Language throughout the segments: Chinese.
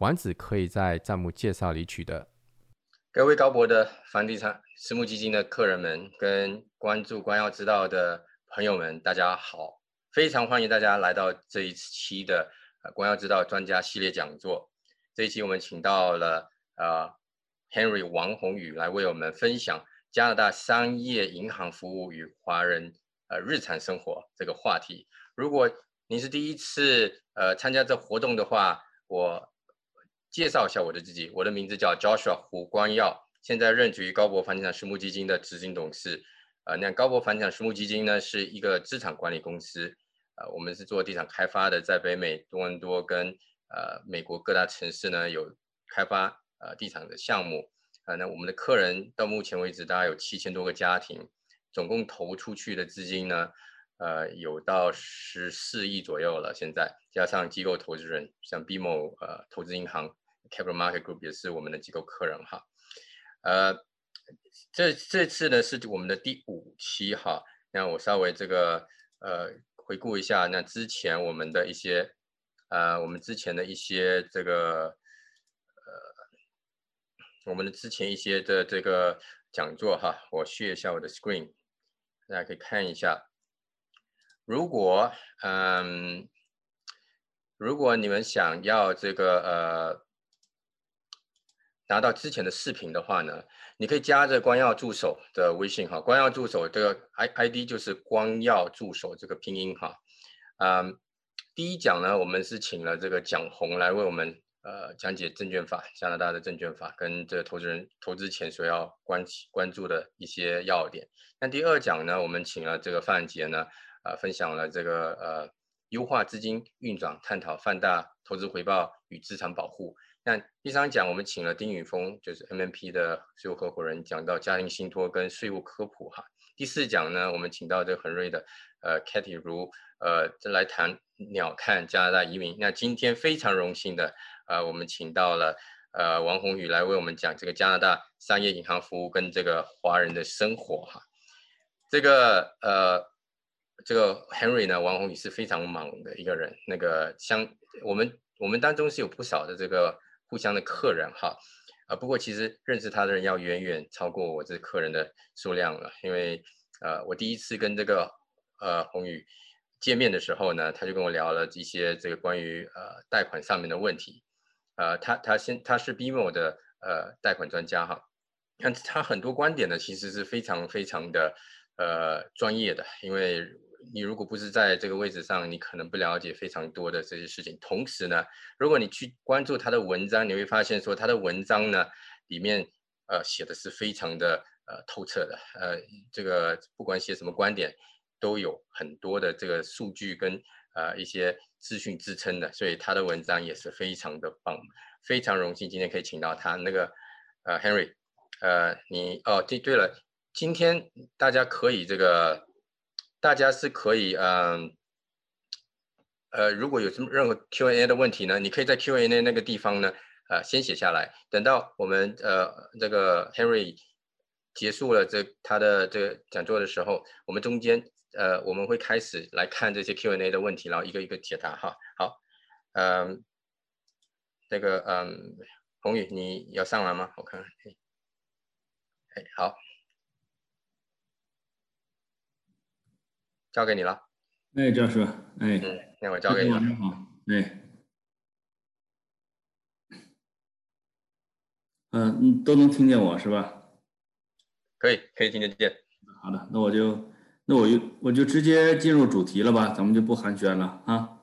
丸子可以在账目介绍里取得。各位高博的房地产私募基金的客人们，跟关注光耀之道的朋友们，大家好！非常欢迎大家来到这一期的呃光耀之道专家系列讲座。这一期我们请到了呃 Henry 王宏宇来为我们分享。加拿大商业银行服务与华人呃日常生活这个话题，如果您是第一次呃参加这活动的话，我介绍一下我的自己，我的名字叫 Joshua 胡光耀，现在任职于高博房地产私募基金的执行董事。呃，那高博房地产私募基金呢是一个资产管理公司，呃，我们是做地产开发的，在北美多伦多跟呃美国各大城市呢有开发呃地产的项目。啊，那我们的客人到目前为止大概有七千多个家庭，总共投出去的资金呢，呃，有到十四亿左右了。现在加上机构投资人，像 BMO 呃投资银行 Capital Market Group 也是我们的机构客人哈。呃，这这次呢是我们的第五期哈。那我稍微这个呃回顾一下，那之前我们的一些呃我们之前的一些这个呃。我们的之前一些的这个讲座哈，我 share 一下我的 screen，大家可以看一下。如果嗯，如果你们想要这个呃拿到之前的视频的话呢，你可以加这光耀助手的微信哈，光耀助手这个 i i d 就是光耀助手这个拼音哈。嗯，第一讲呢，我们是请了这个蒋红来为我们。呃，讲解证券法，加拿大的证券法跟这个投资人投资前所要关关注的一些要点。那第二讲呢，我们请了这个范杰呢，呃，分享了这个呃优化资金运转，探讨放大投资回报与资产保护。那第三讲我们请了丁宇峰，就是 MMP 的税务合伙人，讲到家庭信托跟税务科普哈。第四讲呢，我们请到这个恒瑞的呃 Katy 如呃来谈鸟瞰加拿大移民。那今天非常荣幸的。呃，我们请到了呃王宏宇来为我们讲这个加拿大商业银行服务跟这个华人的生活哈。这个呃这个 Henry 呢，王宏宇是非常忙的一个人。那个相我们我们当中是有不少的这个互相的客人哈。啊，不过其实认识他的人要远远超过我这客人的数量了，因为呃我第一次跟这个呃宏宇见面的时候呢，他就跟我聊了一些这个关于呃贷款上面的问题。呃，他他先他是 BMO 的呃贷款专家哈，看他很多观点呢，其实是非常非常的呃专业的，因为你如果不是在这个位置上，你可能不了解非常多的这些事情。同时呢，如果你去关注他的文章，你会发现说他的文章呢里面呃写的是非常的呃透彻的，呃这个不管写什么观点，都有很多的这个数据跟。呃，一些资讯支撑的，所以他的文章也是非常的棒，非常荣幸今天可以请到他。那个呃，Henry，呃，你哦，对对了，今天大家可以这个，大家是可以嗯，呃，如果有什么任何 Q&A 的问题呢，你可以在 Q&A 那个地方呢，呃，先写下来，等到我们呃这个 Henry 结束了这他的这个讲座的时候，我们中间。呃，我们会开始来看这些 Q&A 的问题，然后一个一个解答哈。好，嗯，这个嗯，宏宇你要上来吗？我看，哎，好，交给你了。哎，教授，哎，嗯，那我交给你。晚上好，哎，嗯，都能听见我是吧？可以，可以听得见。好的，那我就。那我就我就直接进入主题了吧，咱们就不寒暄了啊。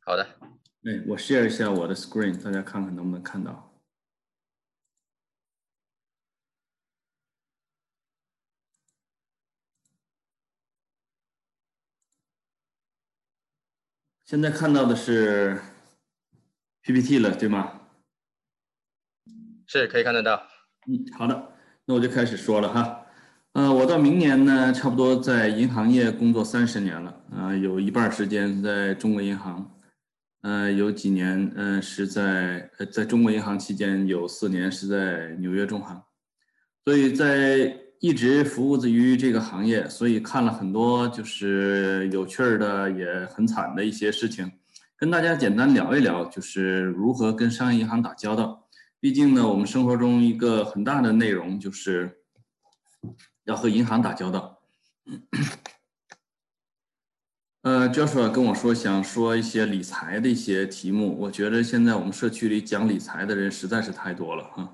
好的，哎，我 share 一下我的 screen，大家看看能不能看到。现在看到的是 PPT 了，对吗？是可以看得到。嗯，好的，那我就开始说了哈。呃，我到明年呢，差不多在银行业工作三十年了，啊，有一半时间在中国银行，呃，有几年，嗯，是在呃，在中国银行期间有四年是在纽约中行，所以在一直服务于这个行业，所以看了很多就是有趣儿的也很惨的一些事情，跟大家简单聊一聊，就是如何跟商业银行打交道。毕竟呢，我们生活中一个很大的内容就是。要和银行打交道，呃，Joshua 跟我说想说一些理财的一些题目。我觉得现在我们社区里讲理财的人实在是太多了哈，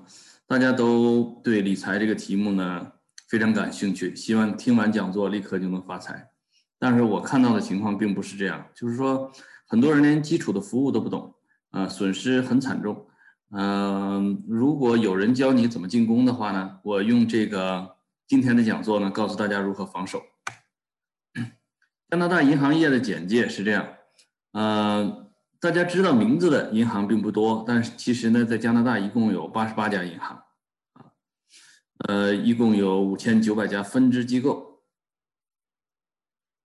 大家都对理财这个题目呢非常感兴趣，希望听完讲座立刻就能发财。但是我看到的情况并不是这样，就是说很多人连基础的服务都不懂，啊，损失很惨重。嗯，如果有人教你怎么进攻的话呢，我用这个。今天的讲座呢，告诉大家如何防守。加拿大银行业的简介是这样，呃，大家知道名字的银行并不多，但是其实呢，在加拿大一共有八十八家银行，呃，一共有五千九百家分支机构。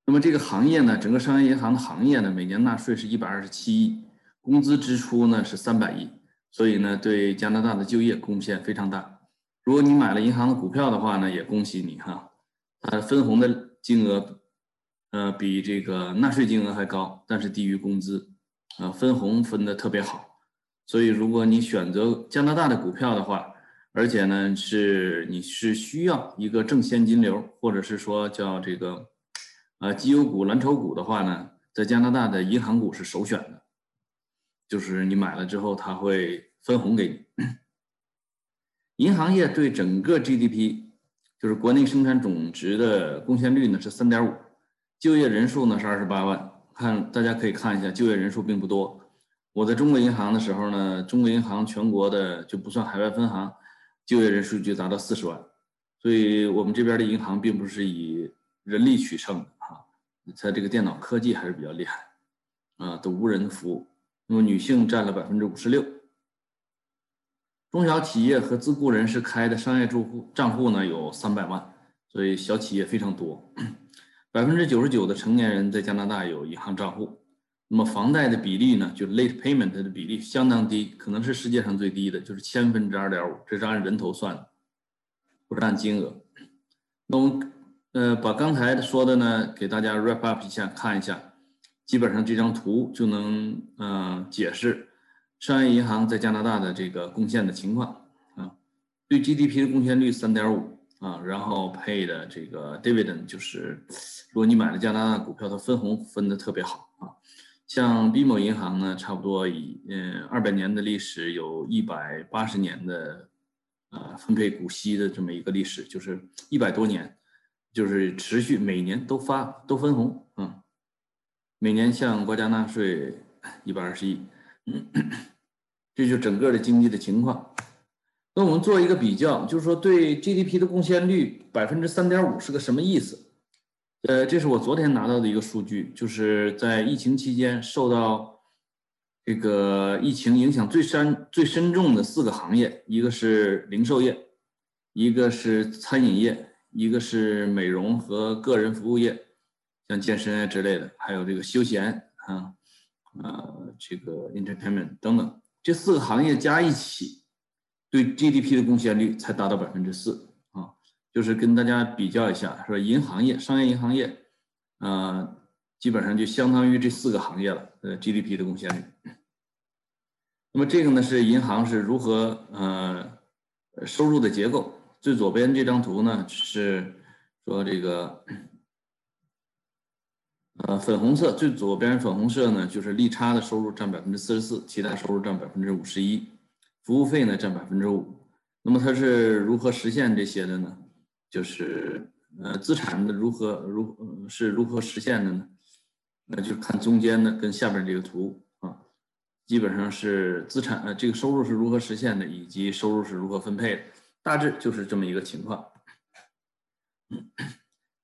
那么这个行业呢，整个商业银行的行业呢，每年纳税是一百二十七亿，工资支出呢是三百亿，所以呢，对加拿大的就业贡献非常大。如果你买了银行的股票的话呢，也恭喜你哈，它分红的金额，呃，比这个纳税金额还高，但是低于工资，啊，分红分的特别好，所以如果你选择加拿大的股票的话，而且呢是你是需要一个正现金流，或者是说叫这个，呃，绩优股、蓝筹股的话呢，在加拿大的银行股是首选的，就是你买了之后，它会分红给你。银行业对整个 GDP，就是国内生产总值的贡献率呢是三点五，就业人数呢是二十八万。看大家可以看一下，就业人数并不多。我在中国银行的时候呢，中国银行全国的就不算海外分行，就业人数就达到四十万。所以我们这边的银行并不是以人力取胜的哈，在这个电脑科技还是比较厉害，啊，都无人服务。那么女性占了百分之五十六。中小企业和自雇人士开的商业住户账户呢有三百万，所以小企业非常多。百分之九十九的成年人在加拿大有银行账户。那么房贷的比例呢，就 late payment 的比例相当低，可能是世界上最低的，就是千分之二点五，这是按人头算的，不是按金额。那我们呃把刚才说的呢给大家 wrap up 一下，看一下，基本上这张图就能嗯解释。商业银行在加拿大的这个贡献的情况啊，对 GDP 的贡献率三点五啊，然后配的这个 dividend 就是，如果你买了加拿大股票，它分红分的特别好啊。像 BMO 银行呢，差不多以嗯二百年的历史，有一百八十年的呃分配股息的这么一个历史，就是一百多年，就是持续每年都发都分红啊，每年向国家纳税一百二十亿。这就整个的经济的情况。那我们做一个比较，就是说对 GDP 的贡献率百分之三点五是个什么意思？呃，这是我昨天拿到的一个数据，就是在疫情期间受到这个疫情影响最深最深重的四个行业，一个是零售业，一个是餐饮业，一个是美容和个人服务业，像健身啊之类的，还有这个休闲啊。呃，这个 entertainment 等等，这四个行业加一起，对 GDP 的贡献率才达到百分之四。就是跟大家比较一下，说银行业、商业银行业，呃，基本上就相当于这四个行业了，呃，GDP 的贡献率。那么这个呢，是银行是如何呃收入的结构。最左边这张图呢，是说这个。呃，粉红色最左边粉红色呢，就是利差的收入占百分之四十四，其他收入占百分之五十一，服务费呢占百分之五。那么它是如何实现这些的呢？就是呃，资产的如何如是如何实现的呢？那就看中间的跟下边这个图啊，基本上是资产呃这个收入是如何实现的，以及收入是如何分配的，大致就是这么一个情况。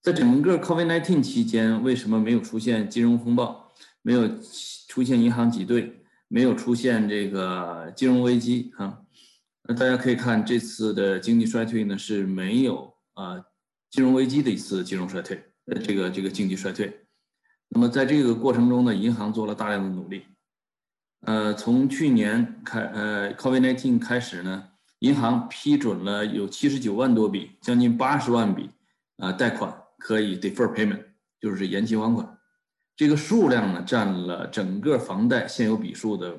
在整个 COVID-19 期间，为什么没有出现金融风暴，没有出现银行挤兑，没没有出现这个金融危机啊。那大家可以看这次的经济衰退呢是没有啊金融危机的一次金融衰退，呃这个这个经济衰退。那么在这个过程中呢，银行做了大量的努力。呃，从去年开呃 COVID-19 开始呢，银行批准了有七十九万多笔，将近八十万笔啊贷款可以 defer payment，就是延期还款。这个数量呢占了整个房贷现有笔数的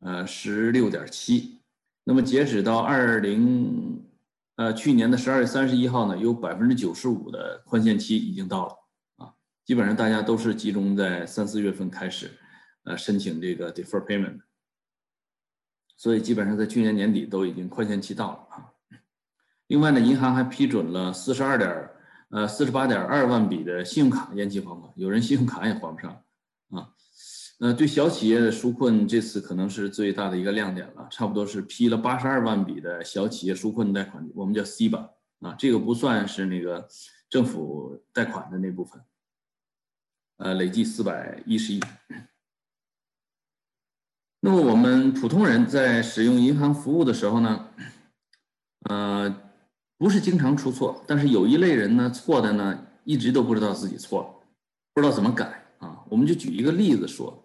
呃十六点七。那么截止到二零呃去年的十二月三十一号呢，有百分之九十五的宽限期已经到了啊，基本上大家都是集中在三四月份开始呃申请这个 defer payment，所以基本上在去年年底都已经宽限期到了啊。另外呢，银行还批准了四十二点呃四十八点二万笔的信用卡延期还款，有人信用卡也还不上。呃，对小企业的纾困，这次可能是最大的一个亮点了，差不多是批了八十二万笔的小企业纾困贷款，我们叫 C 吧，啊，这个不算是那个政府贷款的那部分，呃，累计四百一十亿。那么我们普通人在使用银行服务的时候呢，呃，不是经常出错，但是有一类人呢，错的呢，一直都不知道自己错了，不知道怎么改啊。我们就举一个例子说。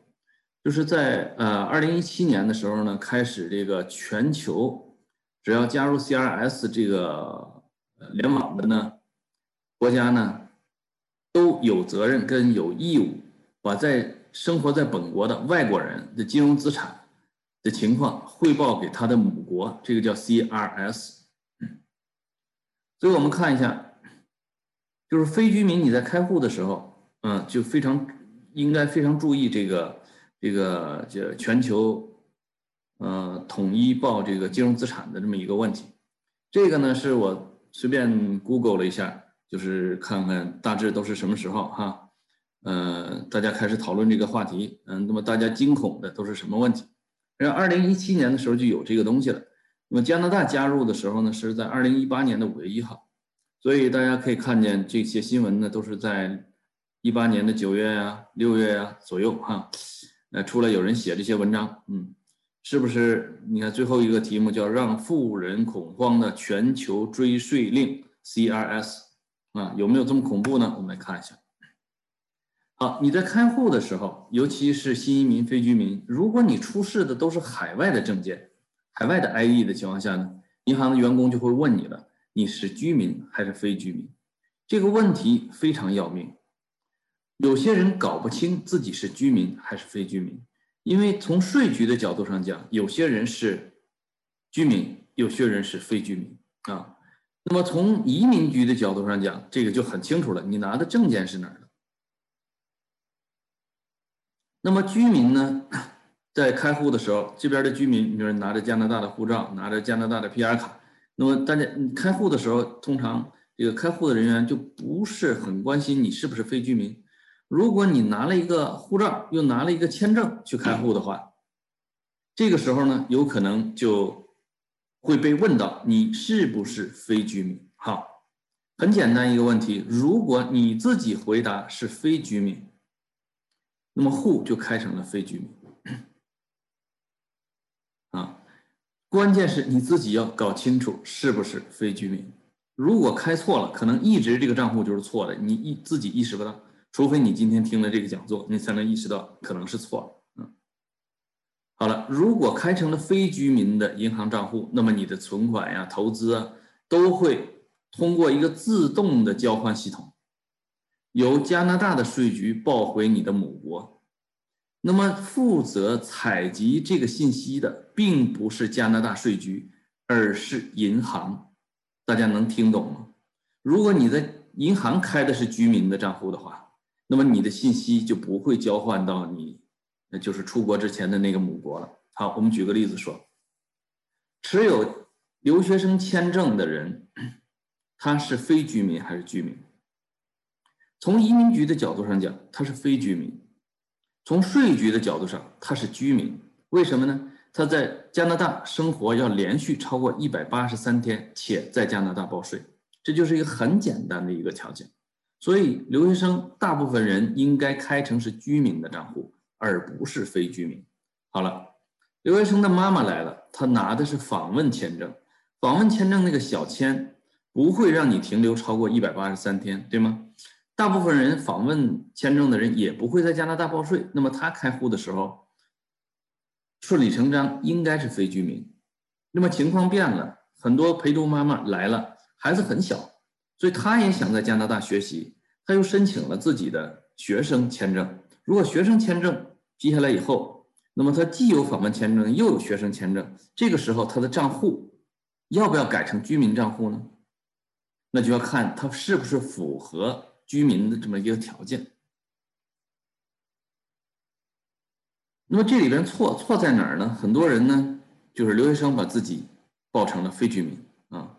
就是在呃二零一七年的时候呢，开始这个全球只要加入 CRS 这个联网的呢，国家呢都有责任跟有义务把在生活在本国的外国人的金融资产的情况汇报给他的母国，这个叫 CRS。所以我们看一下，就是非居民你在开户的时候，嗯，就非常应该非常注意这个。这个就全球，呃，统一报这个金融资产的这么一个问题，这个呢是我随便 Google 了一下，就是看看大致都是什么时候哈，呃，大家开始讨论这个话题，嗯，那么大家惊恐的都是什么问题？然后二零一七年的时候就有这个东西了，那么加拿大加入的时候呢是在二零一八年的五月一号，所以大家可以看见这些新闻呢都是在一八年的九月呀、六月呀左右哈。呃，出来有人写这些文章，嗯，是不是？你看最后一个题目叫“让富人恐慌的全球追税令 ”（CRS） 啊，有没有这么恐怖呢？我们来看一下。好，你在开户的时候，尤其是新移民、非居民，如果你出示的都是海外的证件、海外的 ID 的情况下呢，银行的员工就会问你了：你是居民还是非居民？这个问题非常要命。有些人搞不清自己是居民还是非居民，因为从税局的角度上讲，有些人是居民，有些人是非居民啊。那么从移民局的角度上讲，这个就很清楚了，你拿的证件是哪儿的。那么居民呢，在开户的时候，这边的居民，你说拿着加拿大的护照，拿着加拿大的 PR 卡，那么大家你开户的时候，通常这个开户的人员就不是很关心你是不是非居民。如果你拿了一个护照，又拿了一个签证去开户的话，这个时候呢，有可能就会被问到你是不是非居民。好，很简单一个问题，如果你自己回答是非居民，那么户就开成了非居民。啊，关键是你自己要搞清楚是不是非居民。如果开错了，可能一直这个账户就是错的，你意自己意识不到。除非你今天听了这个讲座，你才能意识到可能是错了。嗯，好了，如果开成了非居民的银行账户，那么你的存款呀、投资啊，都会通过一个自动的交换系统，由加拿大的税局报回你的母国。那么负责采集这个信息的，并不是加拿大税局，而是银行。大家能听懂吗？如果你在银行开的是居民的账户的话，那么你的信息就不会交换到你，那就是出国之前的那个母国了。好，我们举个例子说，持有留学生签证的人，他是非居民还是居民？从移民局的角度上讲，他是非居民；从税局的角度上，他是居民。为什么呢？他在加拿大生活要连续超过一百八十三天，且在加拿大报税，这就是一个很简单的一个条件。所以，留学生大部分人应该开成是居民的账户，而不是非居民。好了，留学生的妈妈来了，她拿的是访问签证，访问签证那个小签不会让你停留超过一百八十三天，对吗？大部分人访问签证的人也不会在加拿大报税，那么他开户的时候，顺理成章应该是非居民。那么情况变了，很多陪读妈妈来了，孩子很小，所以他也想在加拿大学习，他又申请了自己的学生签证。如果学生签证批下来以后，那么他既有访问签证，又有学生签证，这个时候他的账户要不要改成居民账户呢？那就要看他是不是符合。居民的这么一个条件，那么这里边错错在哪儿呢？很多人呢，就是留学生把自己报成了非居民啊，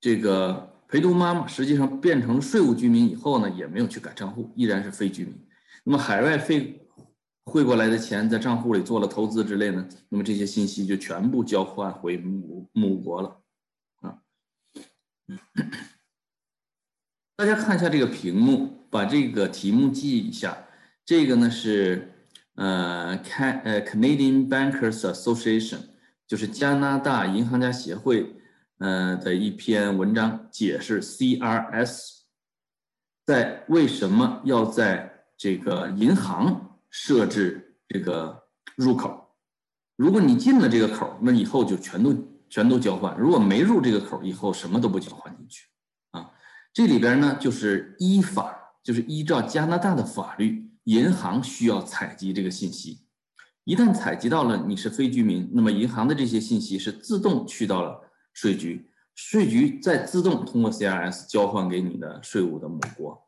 这个陪读妈妈实际上变成税务居民以后呢，也没有去改账户，依然是非居民。那么海外费汇过来的钱在账户里做了投资之类呢，那么这些信息就全部交换回母母国了啊。大家看一下这个屏幕，把这个题目记一下。这个呢是呃，Can 呃 Canadian Bankers Association，就是加拿大银行家协会呃的一篇文章，解释 CRS 在为什么要在这个银行设置这个入口。如果你进了这个口，那以后就全都全都交换；如果没入这个口，以后什么都不交换进去啊。这里边呢，就是依法，就是依照加拿大的法律，银行需要采集这个信息。一旦采集到了你是非居民，那么银行的这些信息是自动去到了税局，税局再自动通过 CRS 交换给你的税务的母国。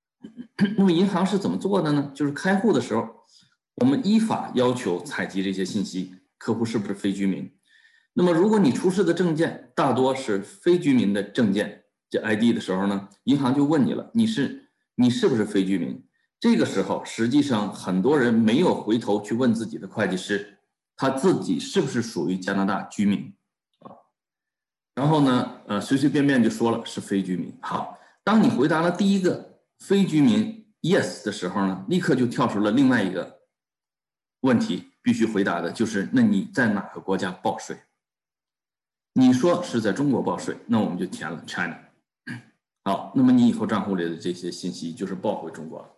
那么银行是怎么做的呢？就是开户的时候，我们依法要求采集这些信息，客户是不是非居民？那么如果你出示的证件大多是非居民的证件。这 ID 的时候呢，银行就问你了，你是你是不是非居民？这个时候，实际上很多人没有回头去问自己的会计师，他自己是不是属于加拿大居民？然后呢，呃，随随便便就说了是非居民。好，当你回答了第一个非居民 Yes 的时候呢，立刻就跳出了另外一个问题，必须回答的就是那你在哪个国家报税？你说是在中国报税，那我们就填了 China。好，那么你以后账户里的这些信息就是报回中国了。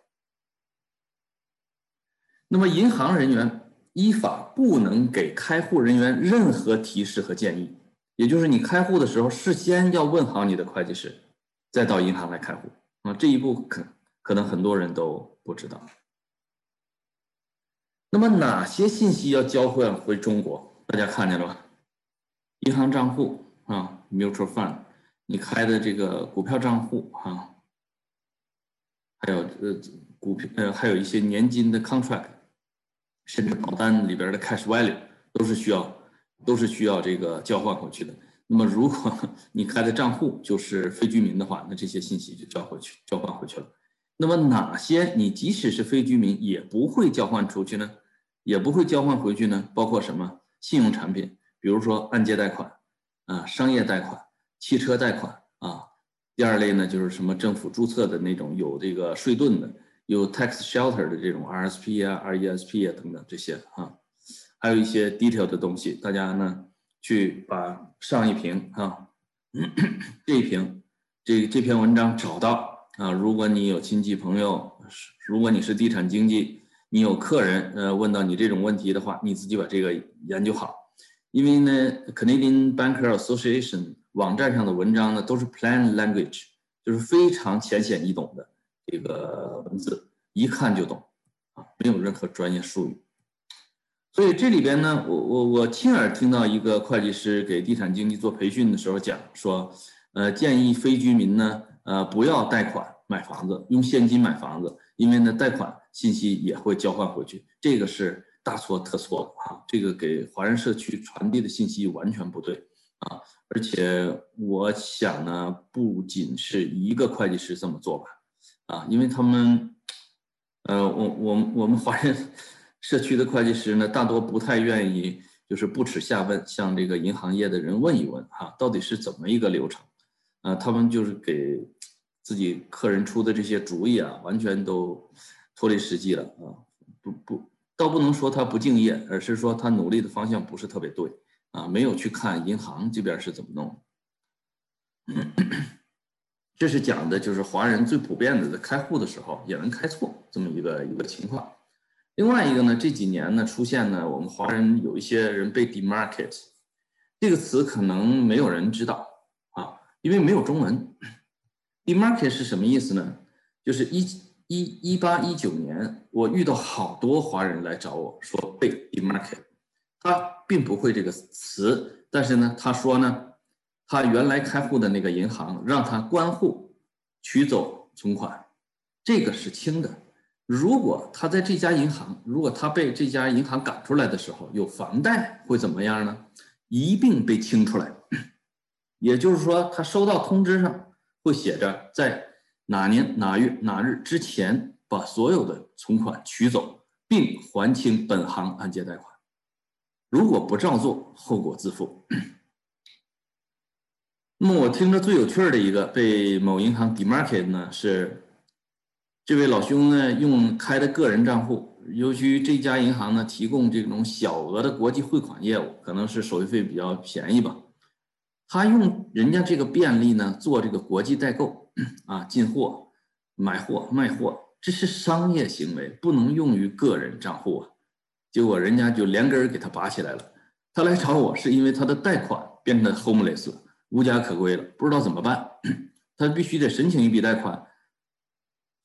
那么银行人员依法不能给开户人员任何提示和建议，也就是你开户的时候事先要问好你的会计师，再到银行来开户啊。这一步可可能很多人都不知道。那么哪些信息要交换回中国？大家看见了吧？银行账户啊，mutual fund。你开的这个股票账户啊，还有呃股票呃还有一些年金的 contract，甚至保单里边的 cash value 都是需要都是需要这个交换回去的。那么如果 你开的账户就是非居民的话，那这些信息就交回去交换回去了。那么哪些你即使是非居民也不会交换出去呢？也不会交换回去呢？包括什么信用产品，比如说按揭贷款啊，商业贷款。汽车贷款啊，第二类呢就是什么政府注册的那种有这个税盾的，有 tax shelter 的这种 RSP 啊、RESP 啊等等这些啊，还有一些 detail 的东西，大家呢去把上一屏啊这一屏这这篇文章找到啊，如果你有亲戚朋友，如果你是地产经济，你有客人呃问到你这种问题的话，你自己把这个研究好，因为呢 Canadian Banker Association。网站上的文章呢，都是 plain language，就是非常浅显易懂的这个文字，一看就懂啊，没有任何专业术语。所以这里边呢，我我我亲耳听到一个会计师给地产经纪做培训的时候讲说，呃，建议非居民呢，呃，不要贷款买房子，用现金买房子，因为呢，贷款信息也会交换回去，这个是大错特错啊，这个给华人社区传递的信息完全不对啊。而且我想呢，不仅是一个会计师这么做吧，啊，因为他们，呃，我我我们华人社区的会计师呢，大多不太愿意，就是不耻下问，向这个银行业的人问一问，哈，到底是怎么一个流程，啊，他们就是给自己客人出的这些主意啊，完全都脱离实际了，啊，不不倒不能说他不敬业，而是说他努力的方向不是特别对啊，没有去看银行这边是怎么弄。这是讲的就是华人最普遍的在开户的时候也能开错这么一个一个情况。另外一个呢，这几年呢出现呢，我们华人有一些人被 demarket 这个词可能没有人知道啊，因为没有中文。demarket 是什么意思呢？就是一。一一八一九年，我遇到好多华人来找我说被 demarket，他并不会这个词，但是呢，他说呢，他原来开户的那个银行让他关户取走存款，这个是轻的。如果他在这家银行，如果他被这家银行赶出来的时候有房贷，会怎么样呢？一并被清出来。也就是说，他收到通知上会写着在。哪年哪月哪日之前把所有的存款取走，并还清本行按揭贷款。如果不照做，后果自负。那么我听着最有趣的一个被某银行 demarket 呢，是这位老兄呢用开的个人账户，由于这家银行呢提供这种小额的国际汇款业务，可能是手续费比较便宜吧。他用人家这个便利呢做这个国际代购啊，进货、买货、卖货，这是商业行为，不能用于个人账户啊。结果人家就连根儿给他拔起来了。他来找我是因为他的贷款变成 homeless 了，无家可归了，不知道怎么办。他必须得申请一笔贷款，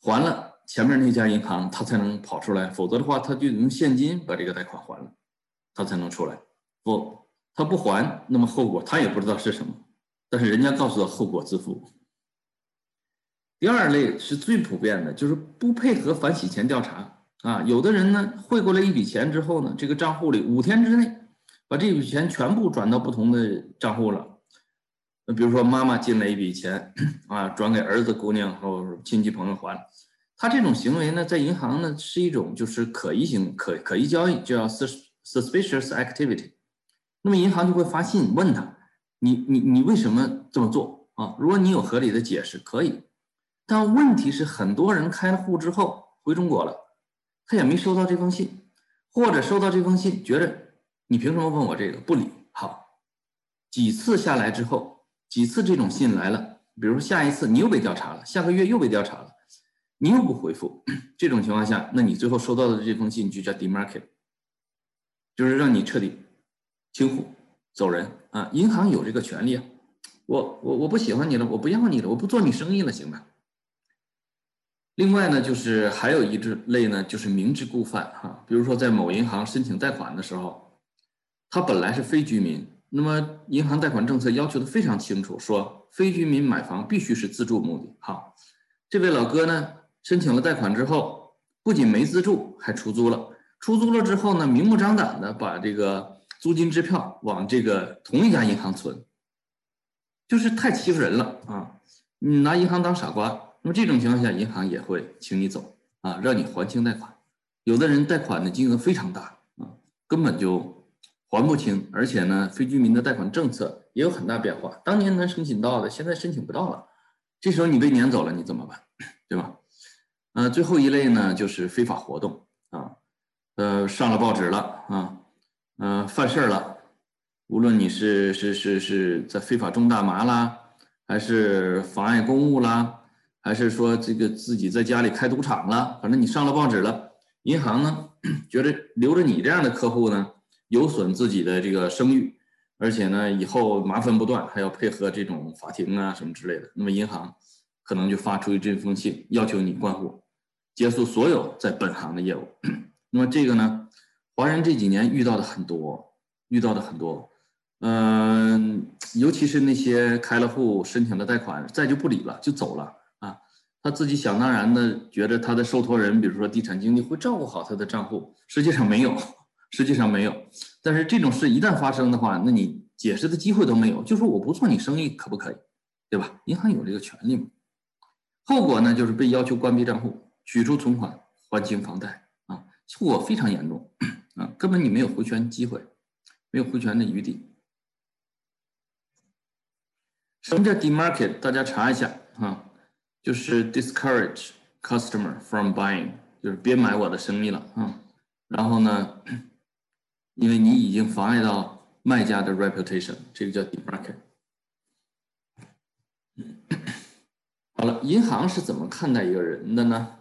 还了前面那家银行，他才能跑出来，否则的话他就用现金把这个贷款还了，他才能出来。不。他不还，那么后果他也不知道是什么，但是人家告诉他后果自负。第二类是最普遍的，就是不配合反洗钱调查啊。有的人呢汇过来一笔钱之后呢，这个账户里五天之内把这笔钱全部转到不同的账户了。那比如说妈妈进了一笔钱啊，转给儿子、姑娘或亲戚朋友还。他这种行为呢，在银行呢是一种就是可疑行可可疑交易，就叫 suspicious activity。那么银行就会发信问他，你你你为什么这么做啊？如果你有合理的解释，可以。但问题是，很多人开了户之后回中国了，他也没收到这封信，或者收到这封信，觉得你凭什么问我这个？不理。好，几次下来之后，几次这种信来了，比如说下一次你又被调查了，下个月又被调查了，你又不回复，这种情况下，那你最后收到的这封信就叫 demarket，就是让你彻底。清户走人啊！银行有这个权利啊！我我我不喜欢你了，我不要你了，我不做你生意了，行吧？另外呢，就是还有一支类呢，就是明知故犯哈。比如说在某银行申请贷款的时候，他本来是非居民，那么银行贷款政策要求的非常清楚，说非居民买房必须是自住目的。好，这位老哥呢，申请了贷款之后，不仅没自住，还出租了。出租了之后呢，明目张胆的把这个。租金支票往这个同一家银行存，就是太欺负人了啊！你拿银行当傻瓜，那么这种情况下，银行也会请你走啊，让你还清贷款。有的人贷款的金额非常大啊，根本就还不清，而且呢，非居民的贷款政策也有很大变化。当年能申请到的，现在申请不到了。这时候你被撵走了，你怎么办？对吧？呃，最后一类呢，就是非法活动啊，呃，上了报纸了啊。呃，犯事儿了，无论你是是是是在非法种大麻啦，还是妨碍公务啦，还是说这个自己在家里开赌场了，反正你上了报纸了，银行呢 觉得留着你这样的客户呢，有损自己的这个声誉，而且呢以后麻烦不断，还要配合这种法庭啊什么之类的，那么银行可能就发出这封信，要求你关户，结束所有在本行的业务。那么这个呢？华人这几年遇到的很多，遇到的很多，嗯，尤其是那些开了户、申请了贷款，再就不理了，就走了啊。他自己想当然的觉得他的受托人，比如说地产经纪，会照顾好他的账户，实际上没有，实际上没有。但是这种事一旦发生的话，那你解释的机会都没有，就说我不做你生意可不可以？对吧？银行有这个权利嘛。后果呢，就是被要求关闭账户、取出存款、还清房贷啊，后果非常严重。啊，根本你没有回权机会，没有回权的余地。什么叫 demarket？大家查一下啊，就是 discourage customer from buying，就是别买我的生意了啊。然后呢，因为你已经妨碍到卖家的 reputation，这个叫 demarket。好了，银行是怎么看待一个人的呢？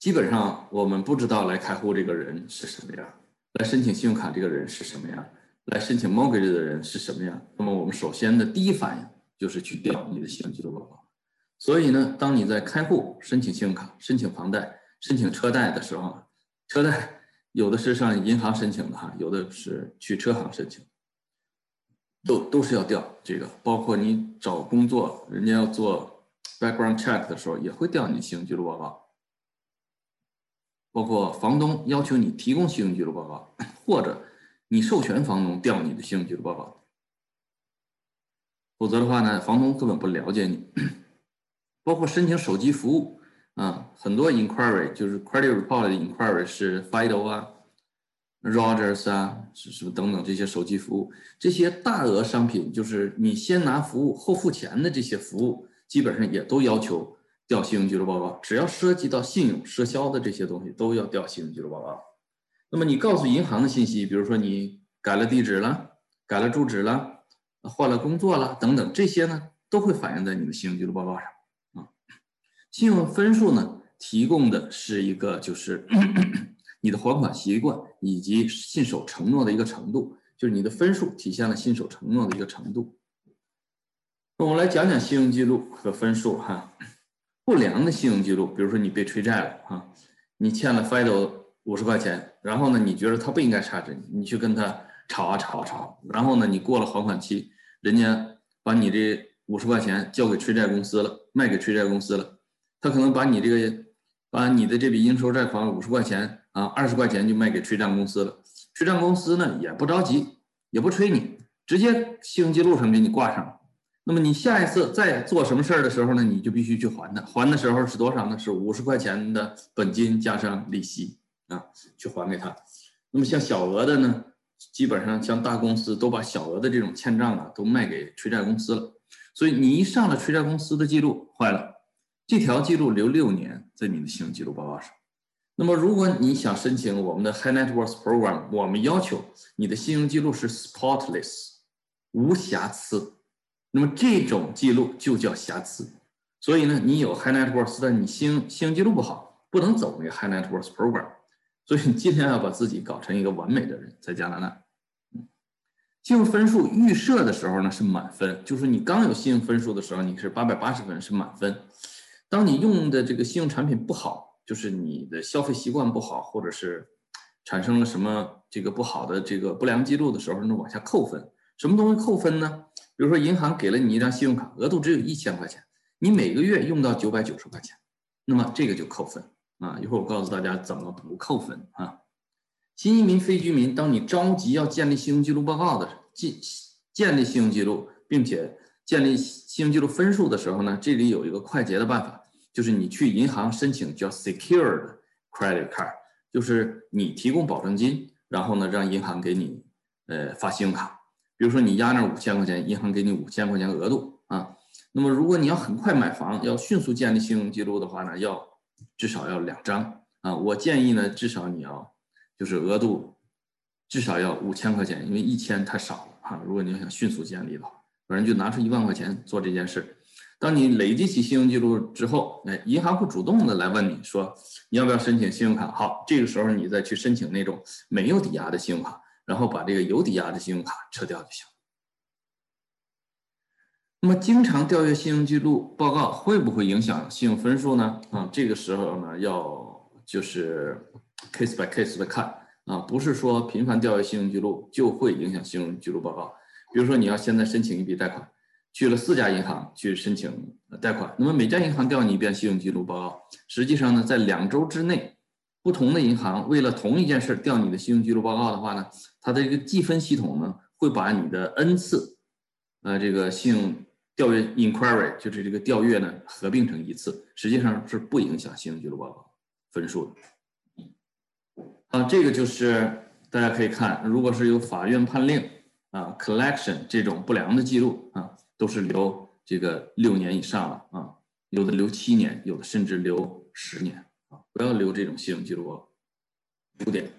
基本上我们不知道来开户这个人是什么样，来申请信用卡这个人是什么样，来申请 mortgage 的人是什么样。那么我们首先的第一反应就是去调你的信用记录报告。所以呢，当你在开户、申请信用卡、申请房贷、申请车贷的时候，车贷有的是上银行申请的哈，有的是去车行申请，都都是要调这个。包括你找工作，人家要做 background check 的时候，也会调你信用记录报告。包括房东要求你提供信用记录报告，或者你授权房东调你的信用记录报告，否则的话呢，房东根本不了解你。包括申请手机服务啊，很多 inquiry 就是 credit report 的 inquiry 是 FIDO 啊、Rogers 啊，是是等等这些手机服务，这些大额商品就是你先拿服务后付钱的这些服务，基本上也都要求。调信用记录报告，只要涉及到信用、赊销的这些东西，都要调信用记录报告。那么你告诉银行的信息，比如说你改了地址了、改了住址了、换了工作了等等，这些呢都会反映在你的信用记录报告上。信用分数呢，提供的是一个就是 你的还款习惯以及信守承诺的一个程度，就是你的分数体现了信守承诺的一个程度。那我们来讲讲信用记录和分数哈。不良的信用记录，比如说你被催债了啊，你欠了 FIDO 五十块钱，然后呢，你觉得他不应该差值你，你去跟他吵啊吵啊吵，然后呢，你过了还款期，人家把你这五十块钱交给催债公司了，卖给催债公司了，他可能把你这个把你的这笔应收债款五十块钱啊，二十块钱就卖给催债公司了，催债公司呢也不着急，也不催你，直接信用记录上给你挂上。那么你下一次再做什么事儿的时候呢，你就必须去还它。还的时候是多少呢？是五十块钱的本金加上利息啊，去还给他。那么像小额的呢，基本上像大公司都把小额的这种欠账啊都卖给催债公司了。所以你一上了催债公司的记录，坏了，这条记录留六年在你的信用记录报告上。那么如果你想申请我们的 High Net Worth Program，我们要求你的信用记录是 spotless，无瑕疵。那么这种记录就叫瑕疵，所以呢，你有 High Net Worth，但你信用信用记录不好，不能走那个 High Net Worth Program。所以你尽量要把自己搞成一个完美的人，在加拿大。嗯，信用分数预设的时候呢是满分，就是你刚有信用分数的时候你是八百八十分是满分。当你用的这个信用产品不好，就是你的消费习惯不好，或者是产生了什么这个不好的这个不良记录的时候，那往下扣分。什么东西扣分呢？比如说，银行给了你一张信用卡，额度只有一千块钱，你每个月用到九百九十块钱，那么这个就扣分啊。一会儿我告诉大家怎么不扣分啊。新移民、非居民，当你着急要建立信用记录报告的建建立信用记录，并且建立信用记录分数的时候呢，这里有一个快捷的办法，就是你去银行申请叫 secured credit card，就是你提供保证金，然后呢让银行给你呃发信用卡。比如说你压那五千块钱，银行给你五千块钱额度啊。那么如果你要很快买房，要迅速建立信用记录的话呢，要至少要两张啊。我建议呢，至少你要就是额度至少要五千块钱，因为一千太少了啊。如果你要想迅速建立的话，反正就拿出一万块钱做这件事。当你累积起信用记录之后，哎，银行会主动的来问你说你要不要申请信用卡。好，这个时候你再去申请那种没有抵押的信用卡。然后把这个有抵押的信用卡撤掉就行。那么，经常调阅信用记录报告会不会影响信用分数呢？啊，这个时候呢，要就是 case by case 的看啊，不是说频繁调阅信用记录就会影响信用记录报告。比如说，你要现在申请一笔贷款，去了四家银行去申请贷款，那么每家银行调你一遍信用记录报告，实际上呢，在两周之内。不同的银行为了同一件事调你的信用记录报告的话呢，它的这个计分系统呢会把你的 n 次，呃，这个信用调阅 inquiry 就是这个调阅呢合并成一次，实际上是不影响信用记录报告分数的。啊，这个就是大家可以看，如果是有法院判令啊，collection 这种不良的记录啊，都是留这个六年以上了啊，有的留七年，有的甚至留十年啊。不要留这种信用记录了五点。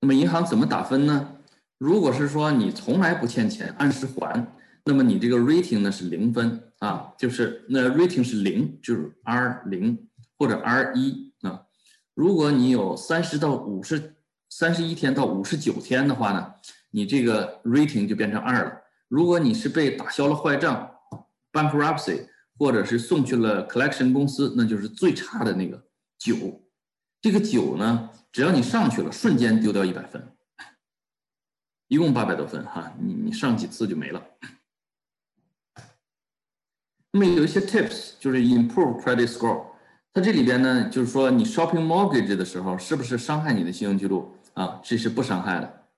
那么银行怎么打分呢？如果是说你从来不欠钱，按时还，那么你这个 rating 呢是零分啊，就是那 rating 是零，就是 R 零或者 R 一啊。如果你有三十到五十、三十一天到五十九天的话呢，你这个 rating 就变成二了。如果你是被打消了坏账，bankruptcy，或者是送去了 collection 公司，那就是最差的那个九。这个九呢？只要你上去了，瞬间丢掉一百分，一共八百多分哈，你你上几次就没了。那么有一些 tips 就是 improve credit score，它这里边呢就是说你 shopping mortgage 的时候是不是伤害你的信用记录啊？这是不伤害的，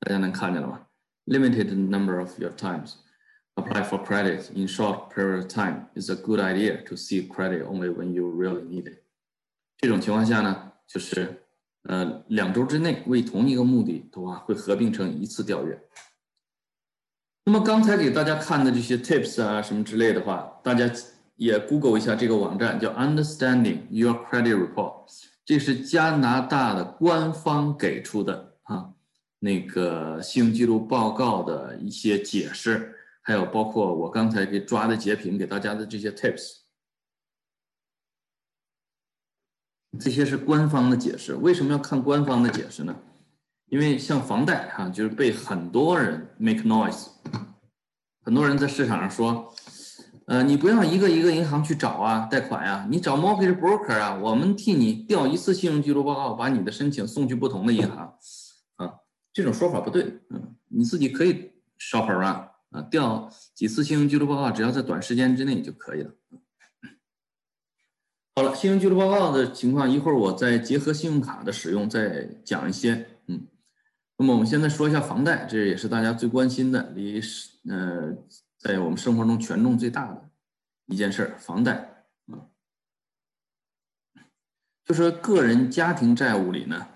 大家能看见了吗 ？Limited number of your times apply for credit in short period of time is a good idea to seek credit only when you really need it。这种情况下呢，就是。呃，两周之内为同一个目的的话，会合并成一次调阅。那么刚才给大家看的这些 tips 啊，什么之类的话，大家也 Google 一下这个网站，叫 Understanding Your Credit Report，这是加拿大的官方给出的啊， 那个信用记录报告的一些解释，还有包括我刚才给抓的截屏给大家的这些 tips。这些是官方的解释，为什么要看官方的解释呢？因为像房贷哈，就是被很多人 make noise，很多人在市场上说，呃，你不要一个一个银行去找啊，贷款呀，你找 mortgage broker 啊，我们替你调一次信用记录报告，把你的申请送去不同的银行，这种说法不对，嗯，你自己可以 shop around 啊，调几次信用记录报告，只要在短时间之内就可以了。好了，信用记录报告的情况，一会儿我再结合信用卡的使用再讲一些。嗯，那么我们现在说一下房贷，这也是大家最关心的，离呃在我们生活中权重最大的一件事儿，房贷啊，就说个人家庭债务里呢，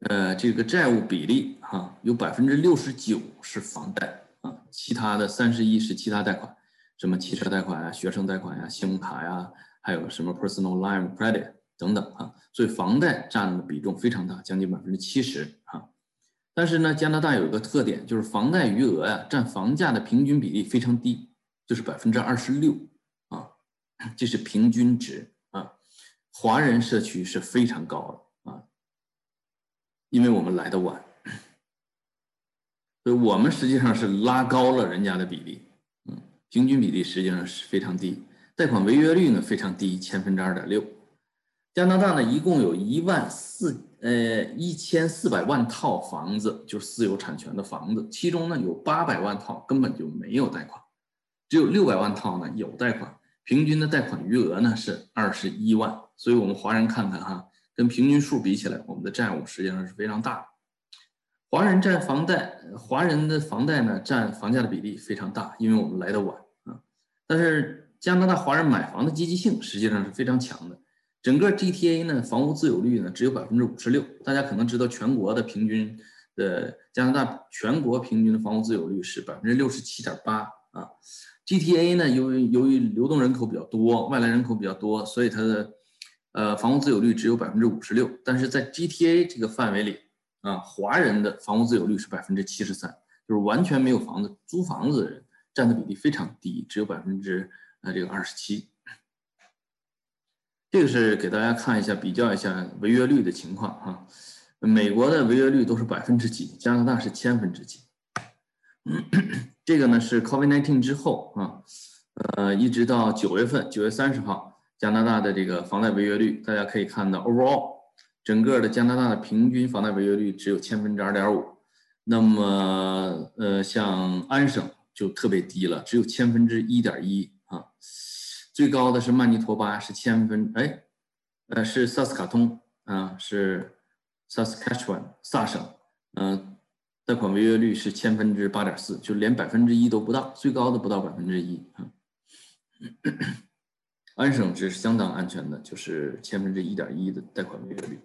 呃，这个债务比例哈，有百分之六十九是房贷啊，其他的三十一是其他贷款，什么汽车贷款呀、学生贷款呀、信用卡呀。还有什么 personal line credit 等等啊，所以房贷占的比重非常大，将近百分之七十啊。但是呢，加拿大有一个特点，就是房贷余额呀占房价的平均比例非常低，就是百分之二十六啊，这是平均值啊。华人社区是非常高的，因为我们来的晚，所以我们实际上是拉高了人家的比例，嗯，平均比例实际上是非常低。贷款违约率呢非常低，千分之二点六。加拿大呢一共有一万四呃一千四百万套房子，就是私有产权的房子，其中呢有八百万套根本就没有贷款，只有六百万套呢有贷款，平均的贷款余额呢是二十一万。所以我们华人看看哈，跟平均数比起来，我们的债务实际上是非常大的。华人占房贷，华人的房贷呢占房价的比例非常大，因为我们来的晚啊，但是。加拿大华人买房的积极性实际上是非常强的，整个 GTA 呢房屋自有率呢只有百分之五十六。大家可能知道全国的平均的加拿大全国平均的房屋自有率是百分之六十七点八啊。GTA 呢由于由于流动人口比较多，外来人口比较多，所以它的呃房屋自有率只有百分之五十六。但是在 GTA 这个范围里啊，华人的房屋自有率是百分之七十三，就是完全没有房子租房子的人占的比例非常低，只有百分之。那这个二十七，这个是给大家看一下，比较一下违约率的情况啊。美国的违约率都是百分之几，加拿大是千分之几。这个呢是 COVID-19 之后啊，呃，一直到九月份，九月三十号，加拿大的这个房贷违约率，大家可以看到，overall 整个的加拿大的平均房贷违约率只有千分之二点五。那么，呃，像安省就特别低了，只有千分之一点一。啊，最高的是曼尼托巴，是千分哎，呃是萨斯卡通啊，是 Saskatchewan 萨省，嗯，贷款违约率是千分之八点四，就连百分之一都不到，最高的不到百分之一啊。安省是相当安全的，就是千分之一点一的贷款违约率。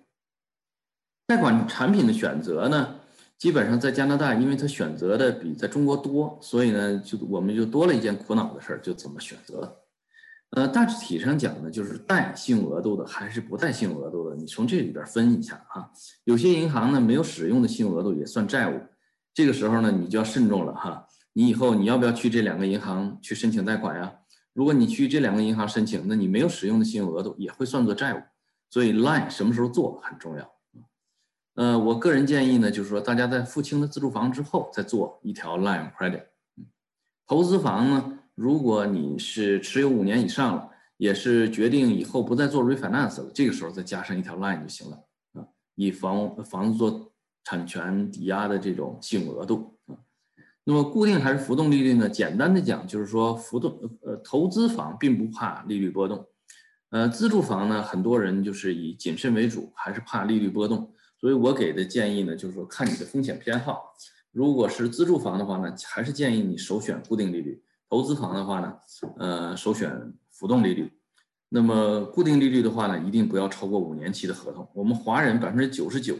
贷款产品的选择呢？基本上在加拿大，因为他选择的比在中国多，所以呢，就我们就多了一件苦恼的事儿，就怎么选择。呃，大体上讲呢，就是带信用额度的还是不带信用额度的，你从这里边分一下哈。有些银行呢没有使用的信用额度也算债务，这个时候呢你就要慎重了哈。你以后你要不要去这两个银行去申请贷款呀？如果你去这两个银行申请，那你没有使用的信用额度也会算作债务。所以 line 什么时候做很重要。呃，我个人建议呢，就是说大家在付清了自住房之后再做一条 line credit。投资房呢？如果你是持有五年以上了，也是决定以后不再做 refinance 了，这个时候再加上一条 line 就行了啊，以房房子做产权抵押的这种信用额度。那么固定还是浮动利率呢？简单的讲就是说，浮动呃投资房并不怕利率波动，呃自住房呢，很多人就是以谨慎为主，还是怕利率波动。所以我给的建议呢，就是说看你的风险偏好，如果是自住房的话呢，还是建议你首选固定利率。投资房的话呢，呃，首选浮动利率。那么固定利率的话呢，一定不要超过五年期的合同。我们华人百分之九十九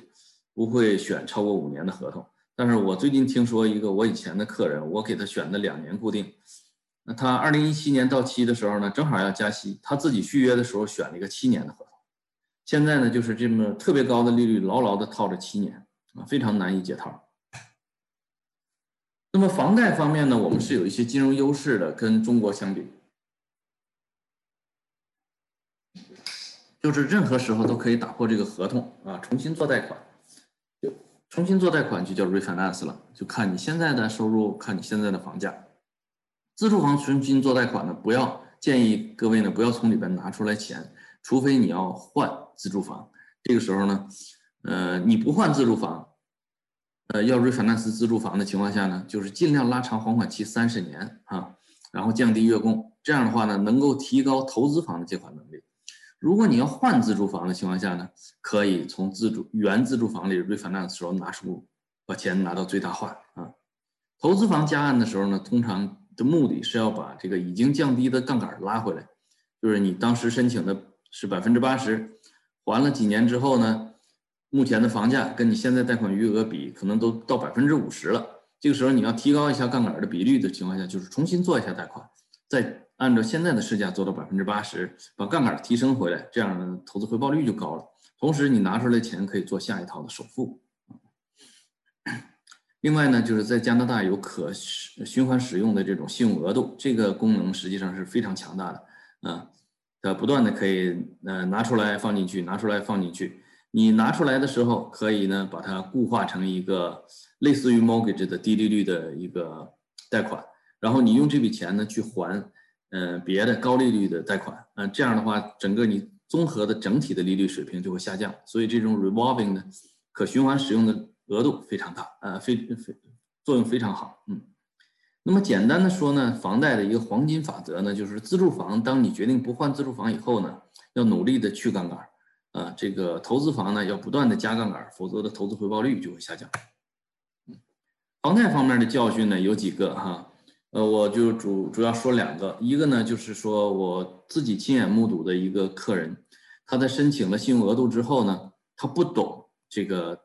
不会选超过五年的合同。但是我最近听说一个我以前的客人，我给他选的两年固定，那他二零一七年到期的时候呢，正好要加息，他自己续约的时候选了一个七年的合同。现在呢，就是这么特别高的利率，牢牢的套着七年啊，非常难以解套。那么房贷方面呢，我们是有一些金融优势的，跟中国相比，就是任何时候都可以打破这个合同啊，重新做贷款，重新做贷款就叫 refinance 了，就看你现在的收入，看你现在的房价。自住房重新做贷款呢，不要建议各位呢不要从里边拿出来钱，除非你要换自住房，这个时候呢，呃，你不换自住房。呃，要 refinance 自住房的情况下呢，就是尽量拉长还款期三十年啊，然后降低月供，这样的话呢，能够提高投资房的借款能力。如果你要换自住房的情况下呢，可以从自住原自住房里 refinance 时候拿出，把钱拿到最大化啊。投资房加按的时候呢，通常的目的是要把这个已经降低的杠杆拉回来，就是你当时申请的是百分之八十，还了几年之后呢？目前的房价跟你现在贷款余额比，可能都到百分之五十了。这个时候你要提高一下杠杆的比率的情况下，就是重新做一下贷款，再按照现在的市价做到百分之八十，把杠杆提升回来，这样的投资回报率就高了。同时，你拿出来钱可以做下一套的首付。另外呢，就是在加拿大有可循环使用的这种信用额度，这个功能实际上是非常强大的。啊，它不断的可以呃拿出来放进去，拿出来放进去。你拿出来的时候，可以呢把它固化成一个类似于 mortgage 的低利率的一个贷款，然后你用这笔钱呢去还，嗯别的高利率的贷款，嗯这样的话，整个你综合的整体的利率水平就会下降，所以这种 revolving 的可循环使用的额度非常大，呃非非作用非常好，嗯，那么简单的说呢，房贷的一个黄金法则呢，就是自住房，当你决定不换自住房以后呢，要努力的去杠杆。啊，这个投资房呢要不断的加杠杆，否则的投资回报率就会下降。房贷方面的教训呢有几个哈，呃，我就主主要说两个，一个呢就是说我自己亲眼目睹的一个客人，他在申请了信用额度之后呢，他不懂这个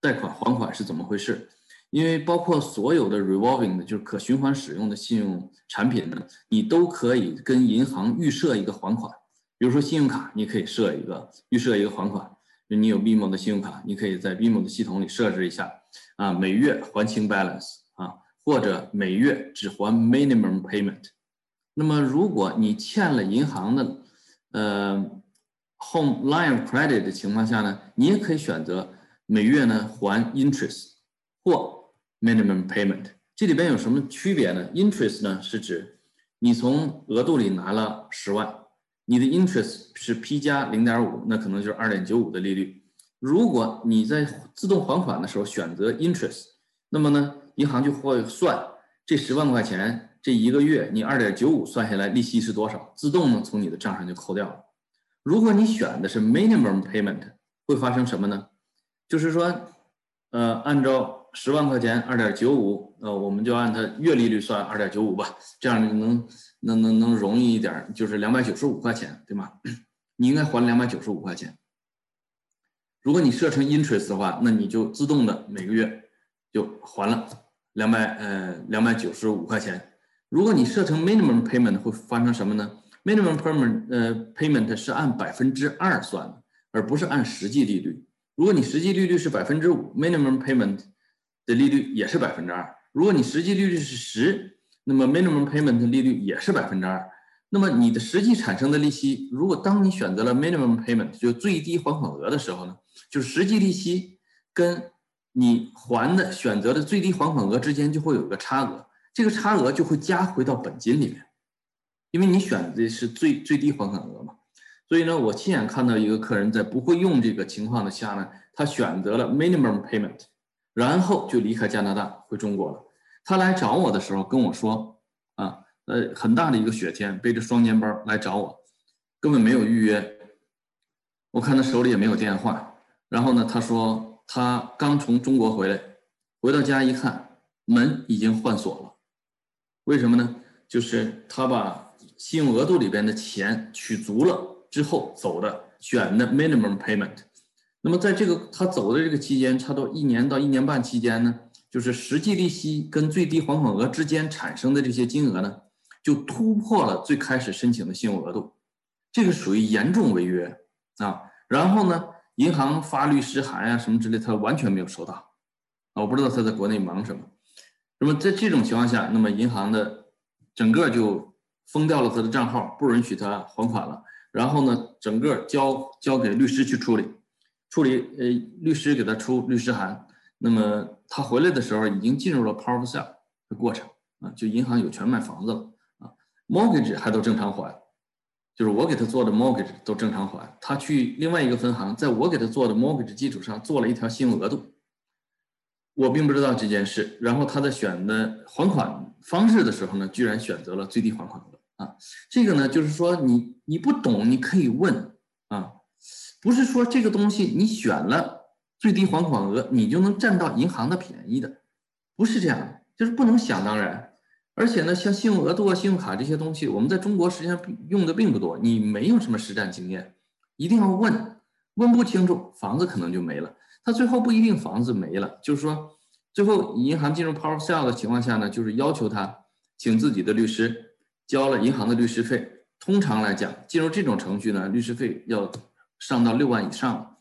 贷款还款是怎么回事，因为包括所有的 revolving 的，就是可循环使用的信用产品呢，你都可以跟银行预设一个还款。比如说信用卡，你可以设一个预设一个还款，你有 BMO 的信用卡，你可以在 BMO 的系统里设置一下，啊，每月还清 balance，或者每月只还 minimum payment。那么如果你欠了银行的呃 home line of credit 的情况下呢，你也可以选择每月呢还 interest 或 minimum payment。这里边有什么区别呢？interest 呢是指你从额度里拿了十万。你的 interest 是 P 加零点五，那可能就是二点九五的利率。如果你在自动还款的时候选择 interest，那么呢，银行就会算这十万块钱这一个月你二点九五算下来利息是多少，自动呢从你的账上就扣掉了。如果你选的是 minimum payment，会发生什么呢？就是说，呃，按照十万块钱二点九五，呃，我们就按它月利率算二点九五吧，这样能。能能能容易一点，就是两百九十五块钱，对吗？你应该还两百九十五块钱。如果你设成 interest 的话，那你就自动的每个月就还了两百呃两百九十五块钱。如果你设成 minimum payment，会发生什么呢？minimum payment 呃 payment 是按百分之二算的，而不是按实际利率。如果你实际利率是百分之五，minimum payment 的利率也是百分之二。如果你实际利率是十，那么 minimum payment 的利率也是百分之二。那么你的实际产生的利息，如果当你选择了 minimum payment 就最低还款额的时候呢，就是实际利息跟你还的选择的最低还款额之间就会有个差额，这个差额就会加回到本金里面，因为你选的是最最低还款额嘛。所以呢，我亲眼看到一个客人在不会用这个情况的下呢，他选择了 minimum payment，然后就离开加拿大回中国了。他来找我的时候跟我说，啊，呃，很大的一个雪天，背着双肩包来找我，根本没有预约。我看他手里也没有电话。然后呢，他说他刚从中国回来，回到家一看，门已经换锁了。为什么呢？就是他把信用额度里边的钱取足了。之后走的选的 minimum payment，那么在这个他走的这个期间，差不多一年到一年半期间呢，就是实际利息跟最低还款额之间产生的这些金额呢，就突破了最开始申请的信用额度，这个属于严重违约啊。然后呢，银行发律师函啊什么之类，他完全没有收到啊，我不知道他在国内忙什么。那么在这种情况下，那么银行的整个就封掉了他的账号，不允许他还款了。然后呢，整个交交给律师去处理，处理呃，律师给他出律师函。那么他回来的时候，已经进入了 power sell 的过程啊，就银行有权卖房子了啊，mortgage 还都正常还，就是我给他做的 mortgage 都正常还。他去另外一个分行，在我给他做的 mortgage 基础上做了一条信用额度，我并不知道这件事。然后他在选的还款方式的时候呢，居然选择了最低还款额。啊，这个呢，就是说你你不懂，你可以问啊，不是说这个东西你选了最低还款额，你就能占到银行的便宜的，不是这样，就是不能想当然。而且呢，像信用额度啊、信用卡这些东西，我们在中国实际上用的并不多，你没有什么实战经验，一定要问，问不清楚，房子可能就没了。他最后不一定房子没了，就是说最后银行进入 power sale 的情况下呢，就是要求他请自己的律师。交了银行的律师费，通常来讲，进入这种程序呢，律师费要上到六万以上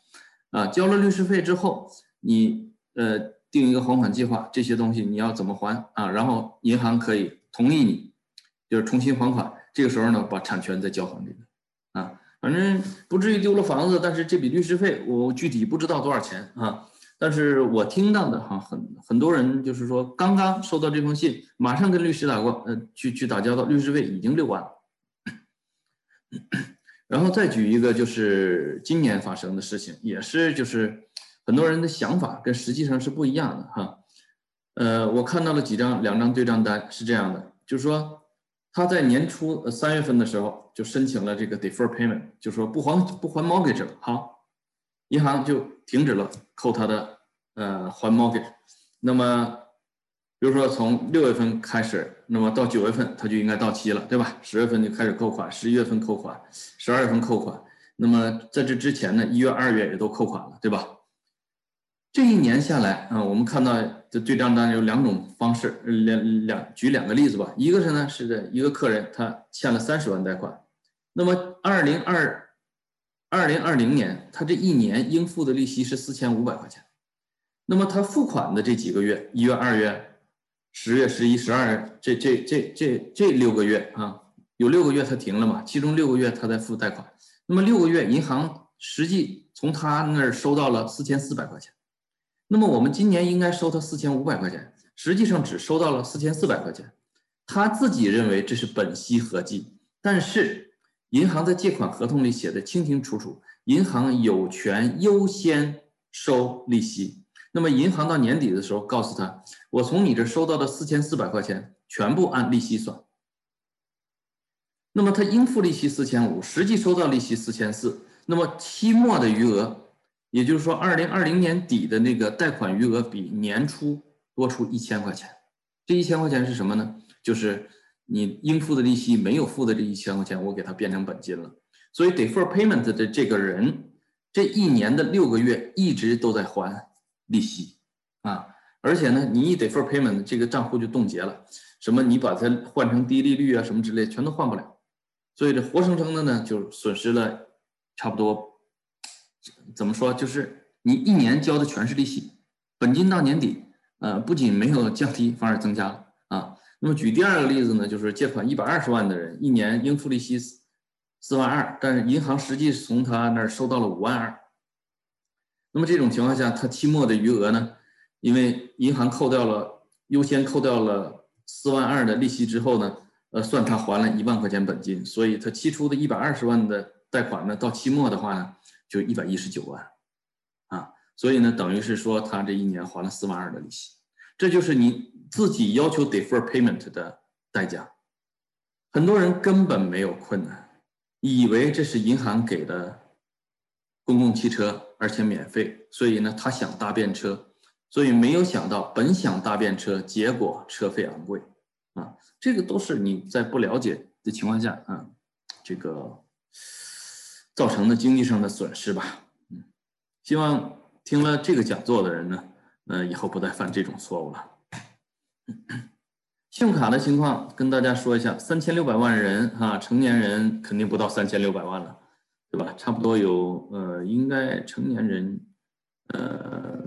啊，交了律师费之后，你呃定一个还款计划，这些东西你要怎么还啊？然后银行可以同意你，就是重新还款。这个时候呢，把产权再交还给你啊，反正不至于丢了房子，但是这笔律师费我具体不知道多少钱啊。但是我听到的哈，很很多人就是说，刚刚收到这封信，马上跟律师打过，呃，去去打交道，律师费已经六万了。然后再举一个，就是今年发生的事情，也是就是很多人的想法跟实际上是不一样的哈。呃，我看到了几张两张对账单是这样的，就是说他在年初呃三月份的时候就申请了这个 defer payment，就说不还不还 mortgage 了，好，银行就停止了扣他的。呃，还 mortgage，那么，比如说从六月份开始，那么到九月份它就应该到期了，对吧？十月份就开始扣款，十一月份扣款，十二月份扣款。那么在这之前呢，一月、二月也都扣款了，对吧？这一年下来啊，我们看到的对账单有两种方式，两两举两个例子吧。一个是呢，是的一个客人他欠了三十万贷款，那么二零二二零二零年他这一年应付的利息是四千五百块钱。那么他付款的这几个月，一月、二月、十月、十一、十二，这这这这这六个月啊，有六个月他停了嘛？其中六个月他在付贷款。那么六个月，银行实际从他那儿收到了四千四百块钱。那么我们今年应该收他四千五百块钱，实际上只收到了四千四百块钱。他自己认为这是本息合计，但是银行在借款合同里写的清清楚楚，银行有权优先收利息。那么银行到年底的时候告诉他，我从你这收到的四千四百块钱全部按利息算。那么他应付利息四千五，实际收到利息四千四。那么期末的余额，也就是说二零二零年底的那个贷款余额比年初多出一千块钱。这一千块钱是什么呢？就是你应付的利息没有付的这一千块钱，我给它变成本金了。所以 defer payment 的这个人，这一年的六个月一直都在还。利息啊，而且呢，你一 defer payment，这个账户就冻结了。什么？你把它换成低利率啊，什么之类，全都换不了所以这活生生的呢，就损失了差不多，怎么说？就是你一年交的全是利息，本金到年底，呃，不仅没有降低，反而增加了啊。那么举第二个例子呢，就是借款一百二十万的人，一年应付利息四万二，但是银行实际从他那儿收到了五万二。那么这种情况下，他期末的余额呢，因为银行扣掉了优先扣掉了四万二的利息之后呢。呃，算他还了一万块钱本金，所以他期初的一百二十万的贷款呢，到期末的话呢，就一百一十九万，啊，所以呢，等于是说他这一年还了四万二的利息，这就是你自己要求 defer payment 的代价。很多人根本没有困难，以为这是银行给的公共汽车，而且免费，所以呢，他想搭便车，所以没有想到本想搭便车，结果车费昂贵。啊，这个都是你在不了解的情况下啊，这个造成的经济上的损失吧。嗯，希望听了这个讲座的人呢，呃，以后不再犯这种错误了。信用卡的情况跟大家说一下，三千六百万人哈，成年人肯定不到三千六百万了，对吧？差不多有呃，应该成年人呃。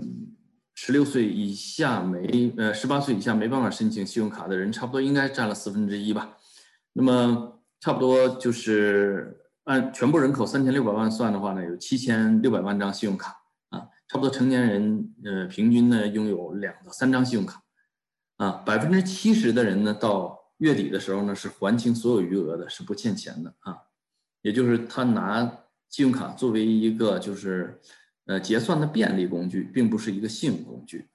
十六岁以下没呃十八岁以下没办法申请信用卡的人，差不多应该占了四分之一吧。那么差不多就是按全部人口三千六百万算的话呢，有七千六百万张信用卡啊，差不多成年人呃平均呢拥有两到三张信用卡啊，百分之七十的人呢到月底的时候呢是还清所有余额的，是不欠钱的啊，也就是他拿信用卡作为一个就是。呃，结算的便利工具并不是一个信用工具。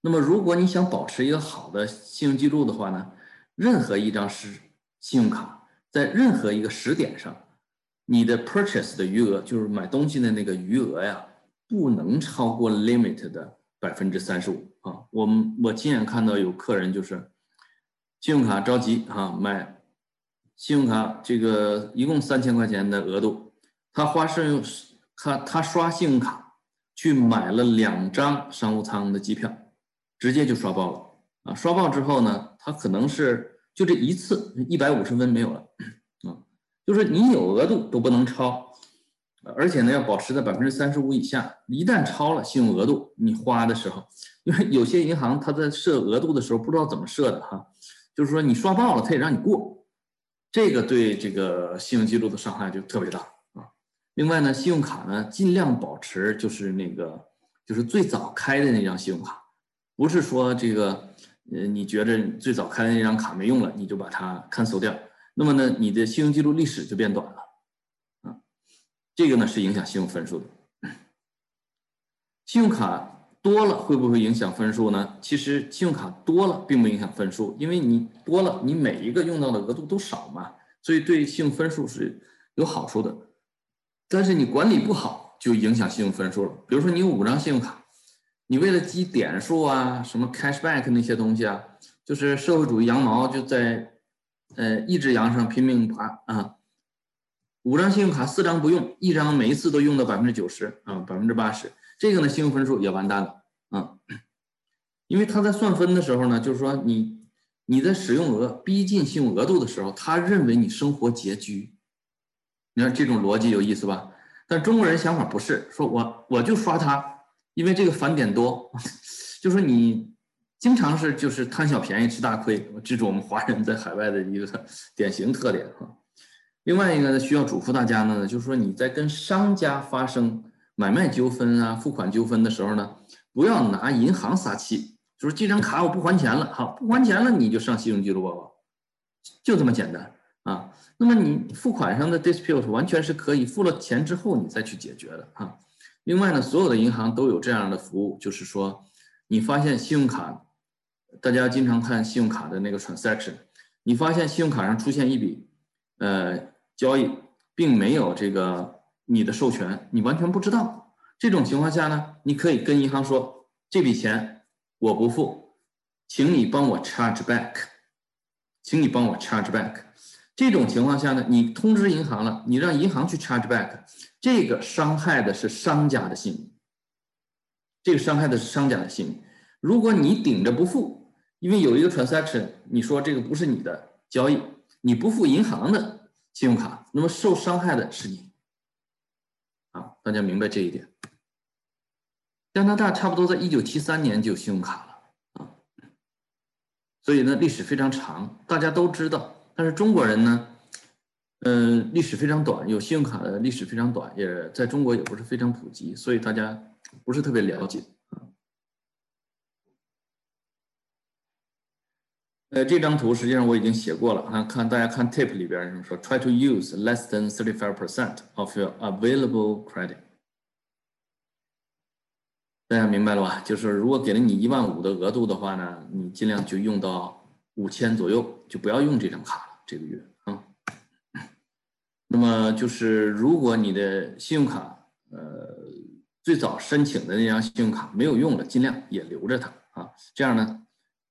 那么，如果你想保持一个好的信用记录的话呢，任何一张是信用卡，在任何一个时点上，你的 purchase 的余额，就是买东西的那个余额呀，不能超过 limit 的百分之三十五啊。我们我亲眼看到有客人就是信用卡着急啊，买信用卡这个一共三千块钱的额度，他花信用。他他刷信用卡去买了两张商务舱的机票，直接就刷爆了啊！刷爆之后呢，他可能是就这一次一百五十分没有了啊，就是你有额度都不能超，而且呢要保持在百分之三十五以下。一旦超了信用额度，你花的时候，因为有些银行他在设额度的时候不知道怎么设的哈，就是说你刷爆了他也让你过，这个对这个信用记录的伤害就特别大啊。另外呢，信用卡呢尽量保持就是那个就是最早开的那张信用卡，不是说这个呃你觉着最早开的那张卡没用了，你就把它 cancel 掉，那么呢你的信用记录历史就变短了，啊，这个呢是影响信用分数的。信用卡多了会不会影响分数呢？其实信用卡多了并不影响分数，因为你多了你每一个用到的额度都少嘛，所以对信用分数是有好处的。但是你管理不好，就影响信用分数了。比如说，你有五张信用卡，你为了积点数啊，什么 cashback 那些东西啊，就是社会主义羊毛就在，呃，一只羊上拼命爬啊。五张信用卡，四张不用，一张每一次都用到百分之九十啊，百分之八十，这个呢，信用分数也完蛋了啊。因为他在算分的时候呢，就是说你你在使用额逼近信用额度的时候，他认为你生活拮据。你看这种逻辑有意思吧？但中国人想法不是，说我我就刷它，因为这个返点多，就说你经常是就是贪小便宜吃大亏，这是我们华人在海外的一个典型特点哈。另外一个呢，需要嘱咐大家呢，就是说你在跟商家发生买卖纠纷啊、付款纠纷的时候呢，不要拿银行撒气，就是这张卡我不还钱了，好，不还钱了你就上信用记录报告，就这么简单啊。那么你付款上的 dispute 完全是可以付了钱之后你再去解决的啊。另外呢，所有的银行都有这样的服务，就是说你发现信用卡，大家经常看信用卡的那个 transaction，你发现信用卡上出现一笔呃交易，并没有这个你的授权，你完全不知道。这种情况下呢，你可以跟银行说这笔钱我不付，请你帮我 charge back，请你帮我 charge back。这种情况下呢，你通知银行了，你让银行去 charge back，这个伤害的是商家的信誉，这个伤害的是商家的信誉。如果你顶着不付，因为有一个 transaction，你说这个不是你的交易，你不付银行的信用卡，那么受伤害的是你。啊，大家明白这一点。加拿大差不多在一九七三年就有信用卡了啊，所以呢历史非常长，大家都知道。但是中国人呢，嗯，历史非常短，有信用卡的历史非常短，也在中国也不是非常普及，所以大家不是特别了解。呃，这张图实际上我已经写过了啊，看大家看 tip 里边说，try to use less than thirty five percent of your available credit。大家明白了吧？就是如果给了你一万五的额度的话呢，你尽量就用到五千左右，就不要用这张卡。这个月啊，那么就是如果你的信用卡呃最早申请的那张信用卡没有用了，尽量也留着它啊。这样呢，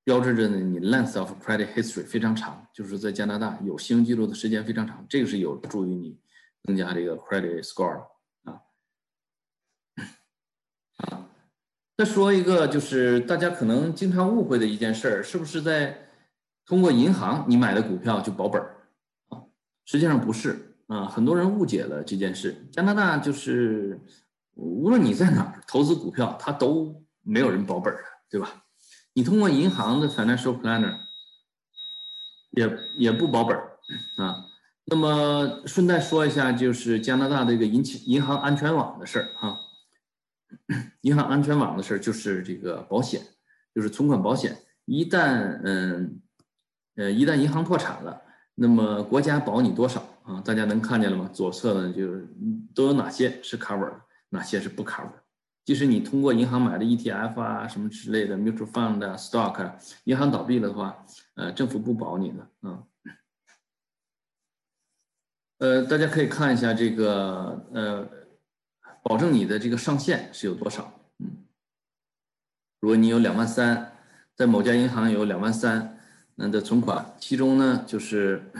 标志着呢你 length of credit history 非常长，就是在加拿大有信用记录的时间非常长，这个是有助于你增加这个 credit score 啊。再说一个，就是大家可能经常误会的一件事儿，是不是在通过银行你买的股票就保本儿啊？实际上不是啊，很多人误解了这件事。加拿大就是无论你在哪儿投资股票，它都没有人保本儿，对吧？你通过银行的 financial planner 也也不保本儿啊。那么顺带说一下，就是加拿大这个银银行安全网的事儿哈。银行安全网的事儿就是这个保险，就是存款保险。一旦嗯呃一旦银行破产了，那么国家保你多少啊？大家能看见了吗？左侧呢就是都有哪些是 cover，哪些是不 cover。即使你通过银行买的 ETF 啊什么之类的 mutual fund、stock，银行倒闭了的话，呃政府不保你的啊。呃，大家可以看一下这个呃。保证你的这个上限是有多少？嗯，如果你有两万三，在某家银行有两万三那的存款，其中呢就是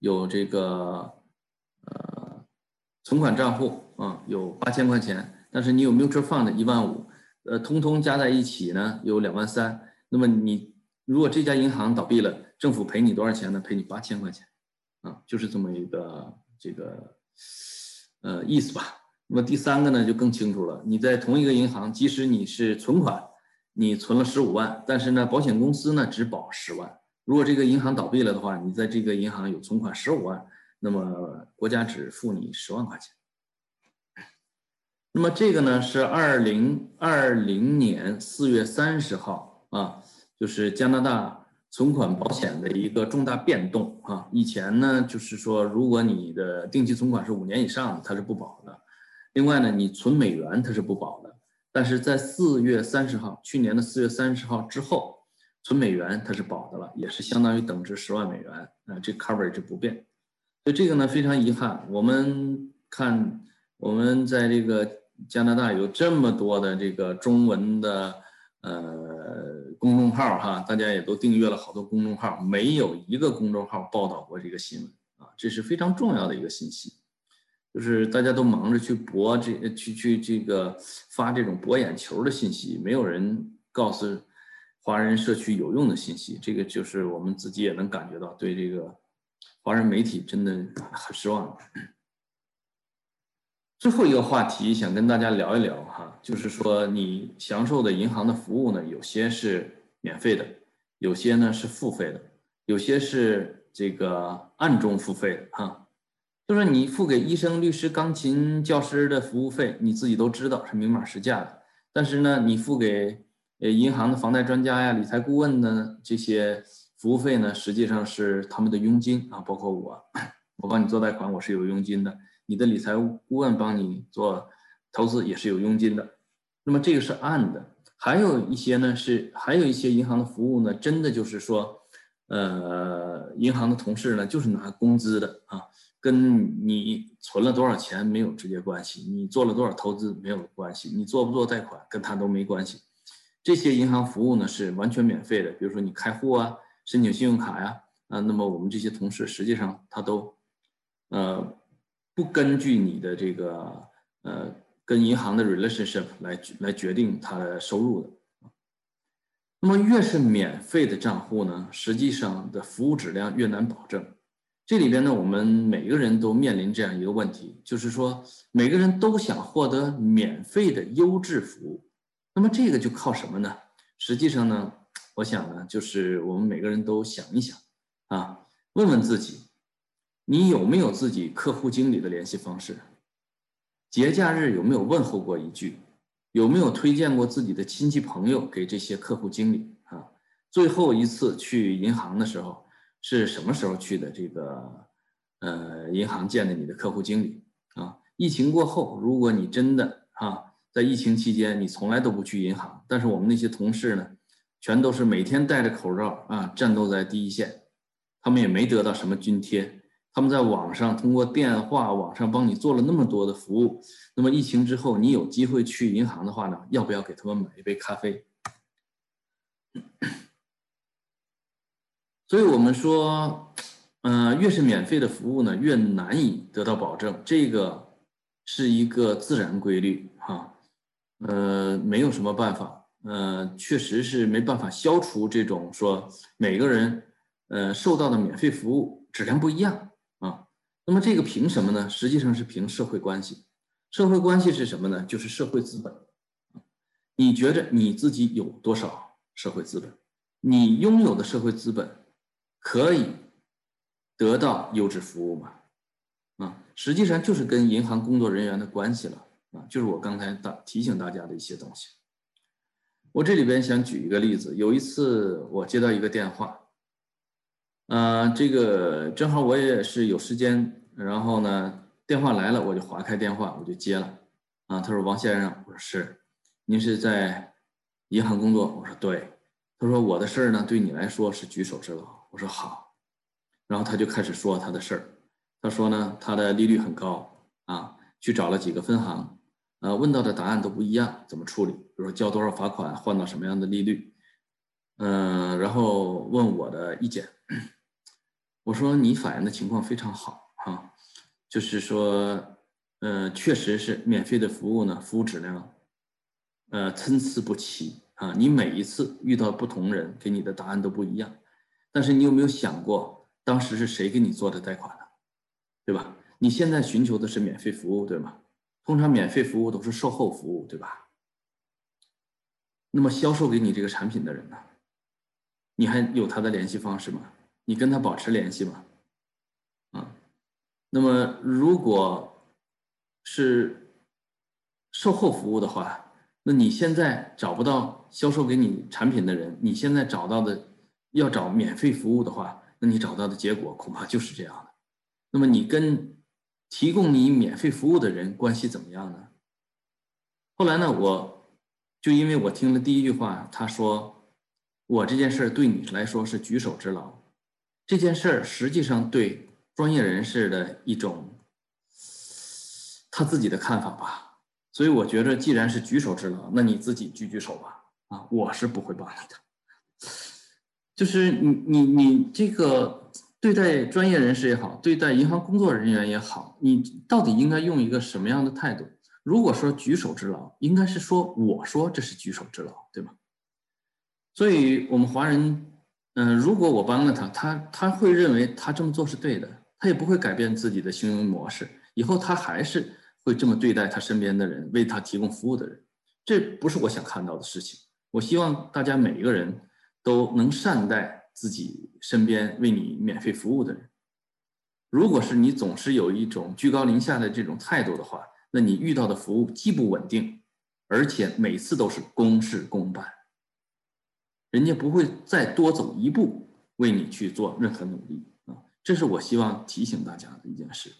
有这个呃存款账户啊有八千块钱，但是你有 mutual fund 一万五，呃，通通加在一起呢有两万三。那么你如果这家银行倒闭了，政府赔你多少钱呢？赔你八千块钱，啊，就是这么一个这个呃意思吧。那么第三个呢，就更清楚了。你在同一个银行，即使你是存款，你存了十五万，但是呢，保险公司呢只保十万。如果这个银行倒闭了的话，你在这个银行有存款十五万，那么国家只付你十万块钱。那么这个呢是二零二零年四月三十号啊，就是加拿大存款保险的一个重大变动啊。以前呢就是说，如果你的定期存款是五年以上，它是不保的。另外呢，你存美元它是不保的，但是在四月三十号，去年的四月三十号之后，存美元它是保的了，也是相当于等值十万美元啊，这 coverage 不变。所以这个呢非常遗憾，我们看我们在这个加拿大有这么多的这个中文的呃公众号哈，大家也都订阅了好多公众号，没有一个公众号报道过这个新闻啊，这是非常重要的一个信息。就是大家都忙着去博这去去这个发这种博眼球的信息，没有人告诉华人社区有用的信息。这个就是我们自己也能感觉到，对这个华人媒体真的很失望。最后一个话题想跟大家聊一聊哈，就是说你享受的银行的服务呢，有些是免费的，有些呢是付费的，有些是这个暗中付费的哈。就是你付给医生、律师、钢琴教师的服务费，你自己都知道是明码实价的。但是呢，你付给呃银行的房贷专家呀、理财顾问呢这些服务费呢，实际上是他们的佣金啊。包括我，我帮你做贷款，我是有佣金的。你的理财顾问帮你做投资也是有佣金的。那么这个是按的，还有一些呢是还有一些银行的服务呢，真的就是说，呃，银行的同事呢就是拿工资的啊。跟你存了多少钱没有直接关系，你做了多少投资没有关系，你做不做贷款跟他都没关系。这些银行服务呢是完全免费的，比如说你开户啊、申请信用卡呀，啊，那么我们这些同事实际上他都，呃，不根据你的这个呃跟银行的 relationship 来来决定他的收入的。那么越是免费的账户呢，实际上的服务质量越难保证。这里边呢，我们每个人都面临这样一个问题，就是说每个人都想获得免费的优质服务。那么这个就靠什么呢？实际上呢，我想呢，就是我们每个人都想一想啊，问问自己，你有没有自己客户经理的联系方式？节假日有没有问候过一句？有没有推荐过自己的亲戚朋友给这些客户经理啊？最后一次去银行的时候是什么时候去的？这个呃，银行见的你的客户经理啊？疫情过后，如果你真的啊。在疫情期间，你从来都不去银行，但是我们那些同事呢，全都是每天戴着口罩啊，战斗在第一线。他们也没得到什么津贴，他们在网上通过电话网上帮你做了那么多的服务。那么疫情之后，你有机会去银行的话呢，要不要给他们买一杯咖啡？所以我们说，嗯，越是免费的服务呢，越难以得到保证，这个是一个自然规律。呃，没有什么办法，呃，确实是没办法消除这种说每个人呃受到的免费服务质量不一样啊。那么这个凭什么呢？实际上是凭社会关系。社会关系是什么呢？就是社会资本。你觉着你自己有多少社会资本？你拥有的社会资本可以得到优质服务吗？啊，实际上就是跟银行工作人员的关系了。啊，就是我刚才大提醒大家的一些东西。我这里边想举一个例子，有一次我接到一个电话，呃，这个正好我也是有时间，然后呢，电话来了，我就划开电话，我就接了。啊，他说王先生，我说是，您是在银行工作？我说对。他说我的事儿呢，对你来说是举手之劳。我说好。然后他就开始说他的事儿，他说呢，他的利率很高啊，去找了几个分行。呃，问到的答案都不一样，怎么处理？比如说交多少罚款，换到什么样的利率？嗯，然后问我的意见。我说你反映的情况非常好哈，就是说，呃，确实是免费的服务呢，服务质量，呃，参差不齐啊。你每一次遇到不同人，给你的答案都不一样。但是你有没有想过，当时是谁给你做的贷款呢？对吧？你现在寻求的是免费服务，对吗？通常免费服务都是售后服务，对吧？那么销售给你这个产品的人呢？你还有他的联系方式吗？你跟他保持联系吗？啊，那么如果是售后服务的话，那你现在找不到销售给你产品的人，你现在找到的要找免费服务的话，那你找到的结果恐怕就是这样的。那么你跟。提供你免费服务的人关系怎么样呢？后来呢，我就因为我听了第一句话，他说我这件事对你来说是举手之劳，这件事实际上对专业人士的一种他自己的看法吧。所以我觉得，既然是举手之劳，那你自己举举手吧。啊，我是不会帮你的。就是你你你这个。对待专业人士也好，对待银行工作人员也好，你到底应该用一个什么样的态度？如果说举手之劳，应该是说我说这是举手之劳，对吗？所以，我们华人，嗯，如果我帮了他，他他会认为他这么做是对的，他也不会改变自己的行为模式，以后他还是会这么对待他身边的人，为他提供服务的人，这不是我想看到的事情。我希望大家每一个人都能善待。自己身边为你免费服务的人，如果是你总是有一种居高临下的这种态度的话，那你遇到的服务既不稳定，而且每次都是公事公办，人家不会再多走一步为你去做任何努力啊！这是我希望提醒大家的一件事。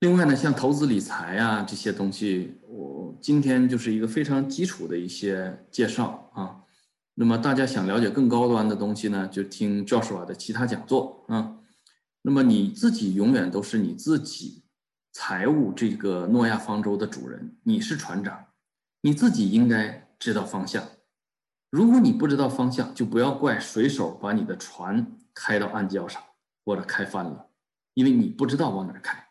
另外呢，像投资理财啊这些东西，我今天就是一个非常基础的一些介绍啊。那么大家想了解更高端的东西呢，就听 Joshua 的其他讲座啊。那么你自己永远都是你自己财务这个诺亚方舟的主人，你是船长，你自己应该知道方向。如果你不知道方向，就不要怪水手把你的船开到暗礁上或者开翻了，因为你不知道往哪开。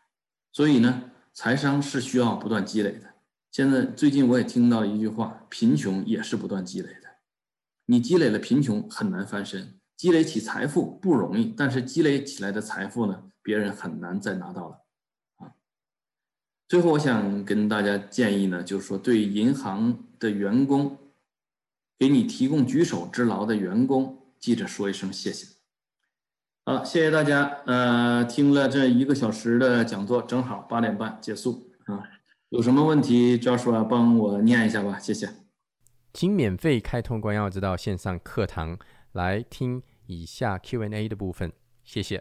所以呢，财商是需要不断积累的。现在最近我也听到一句话，贫穷也是不断积累的。你积累了贫穷很难翻身，积累起财富不容易，但是积累起来的财富呢，别人很难再拿到了啊。最后，我想跟大家建议呢，就是说对银行的员工，给你提供举手之劳的员工，记着说一声谢谢。好，谢谢大家。呃，听了这一个小时的讲座，正好八点半结束啊。有什么问题，Joshua 帮我念一下吧，谢谢。请免费开通关耀之道线上课堂来听以下 Q&A 的部分，谢谢。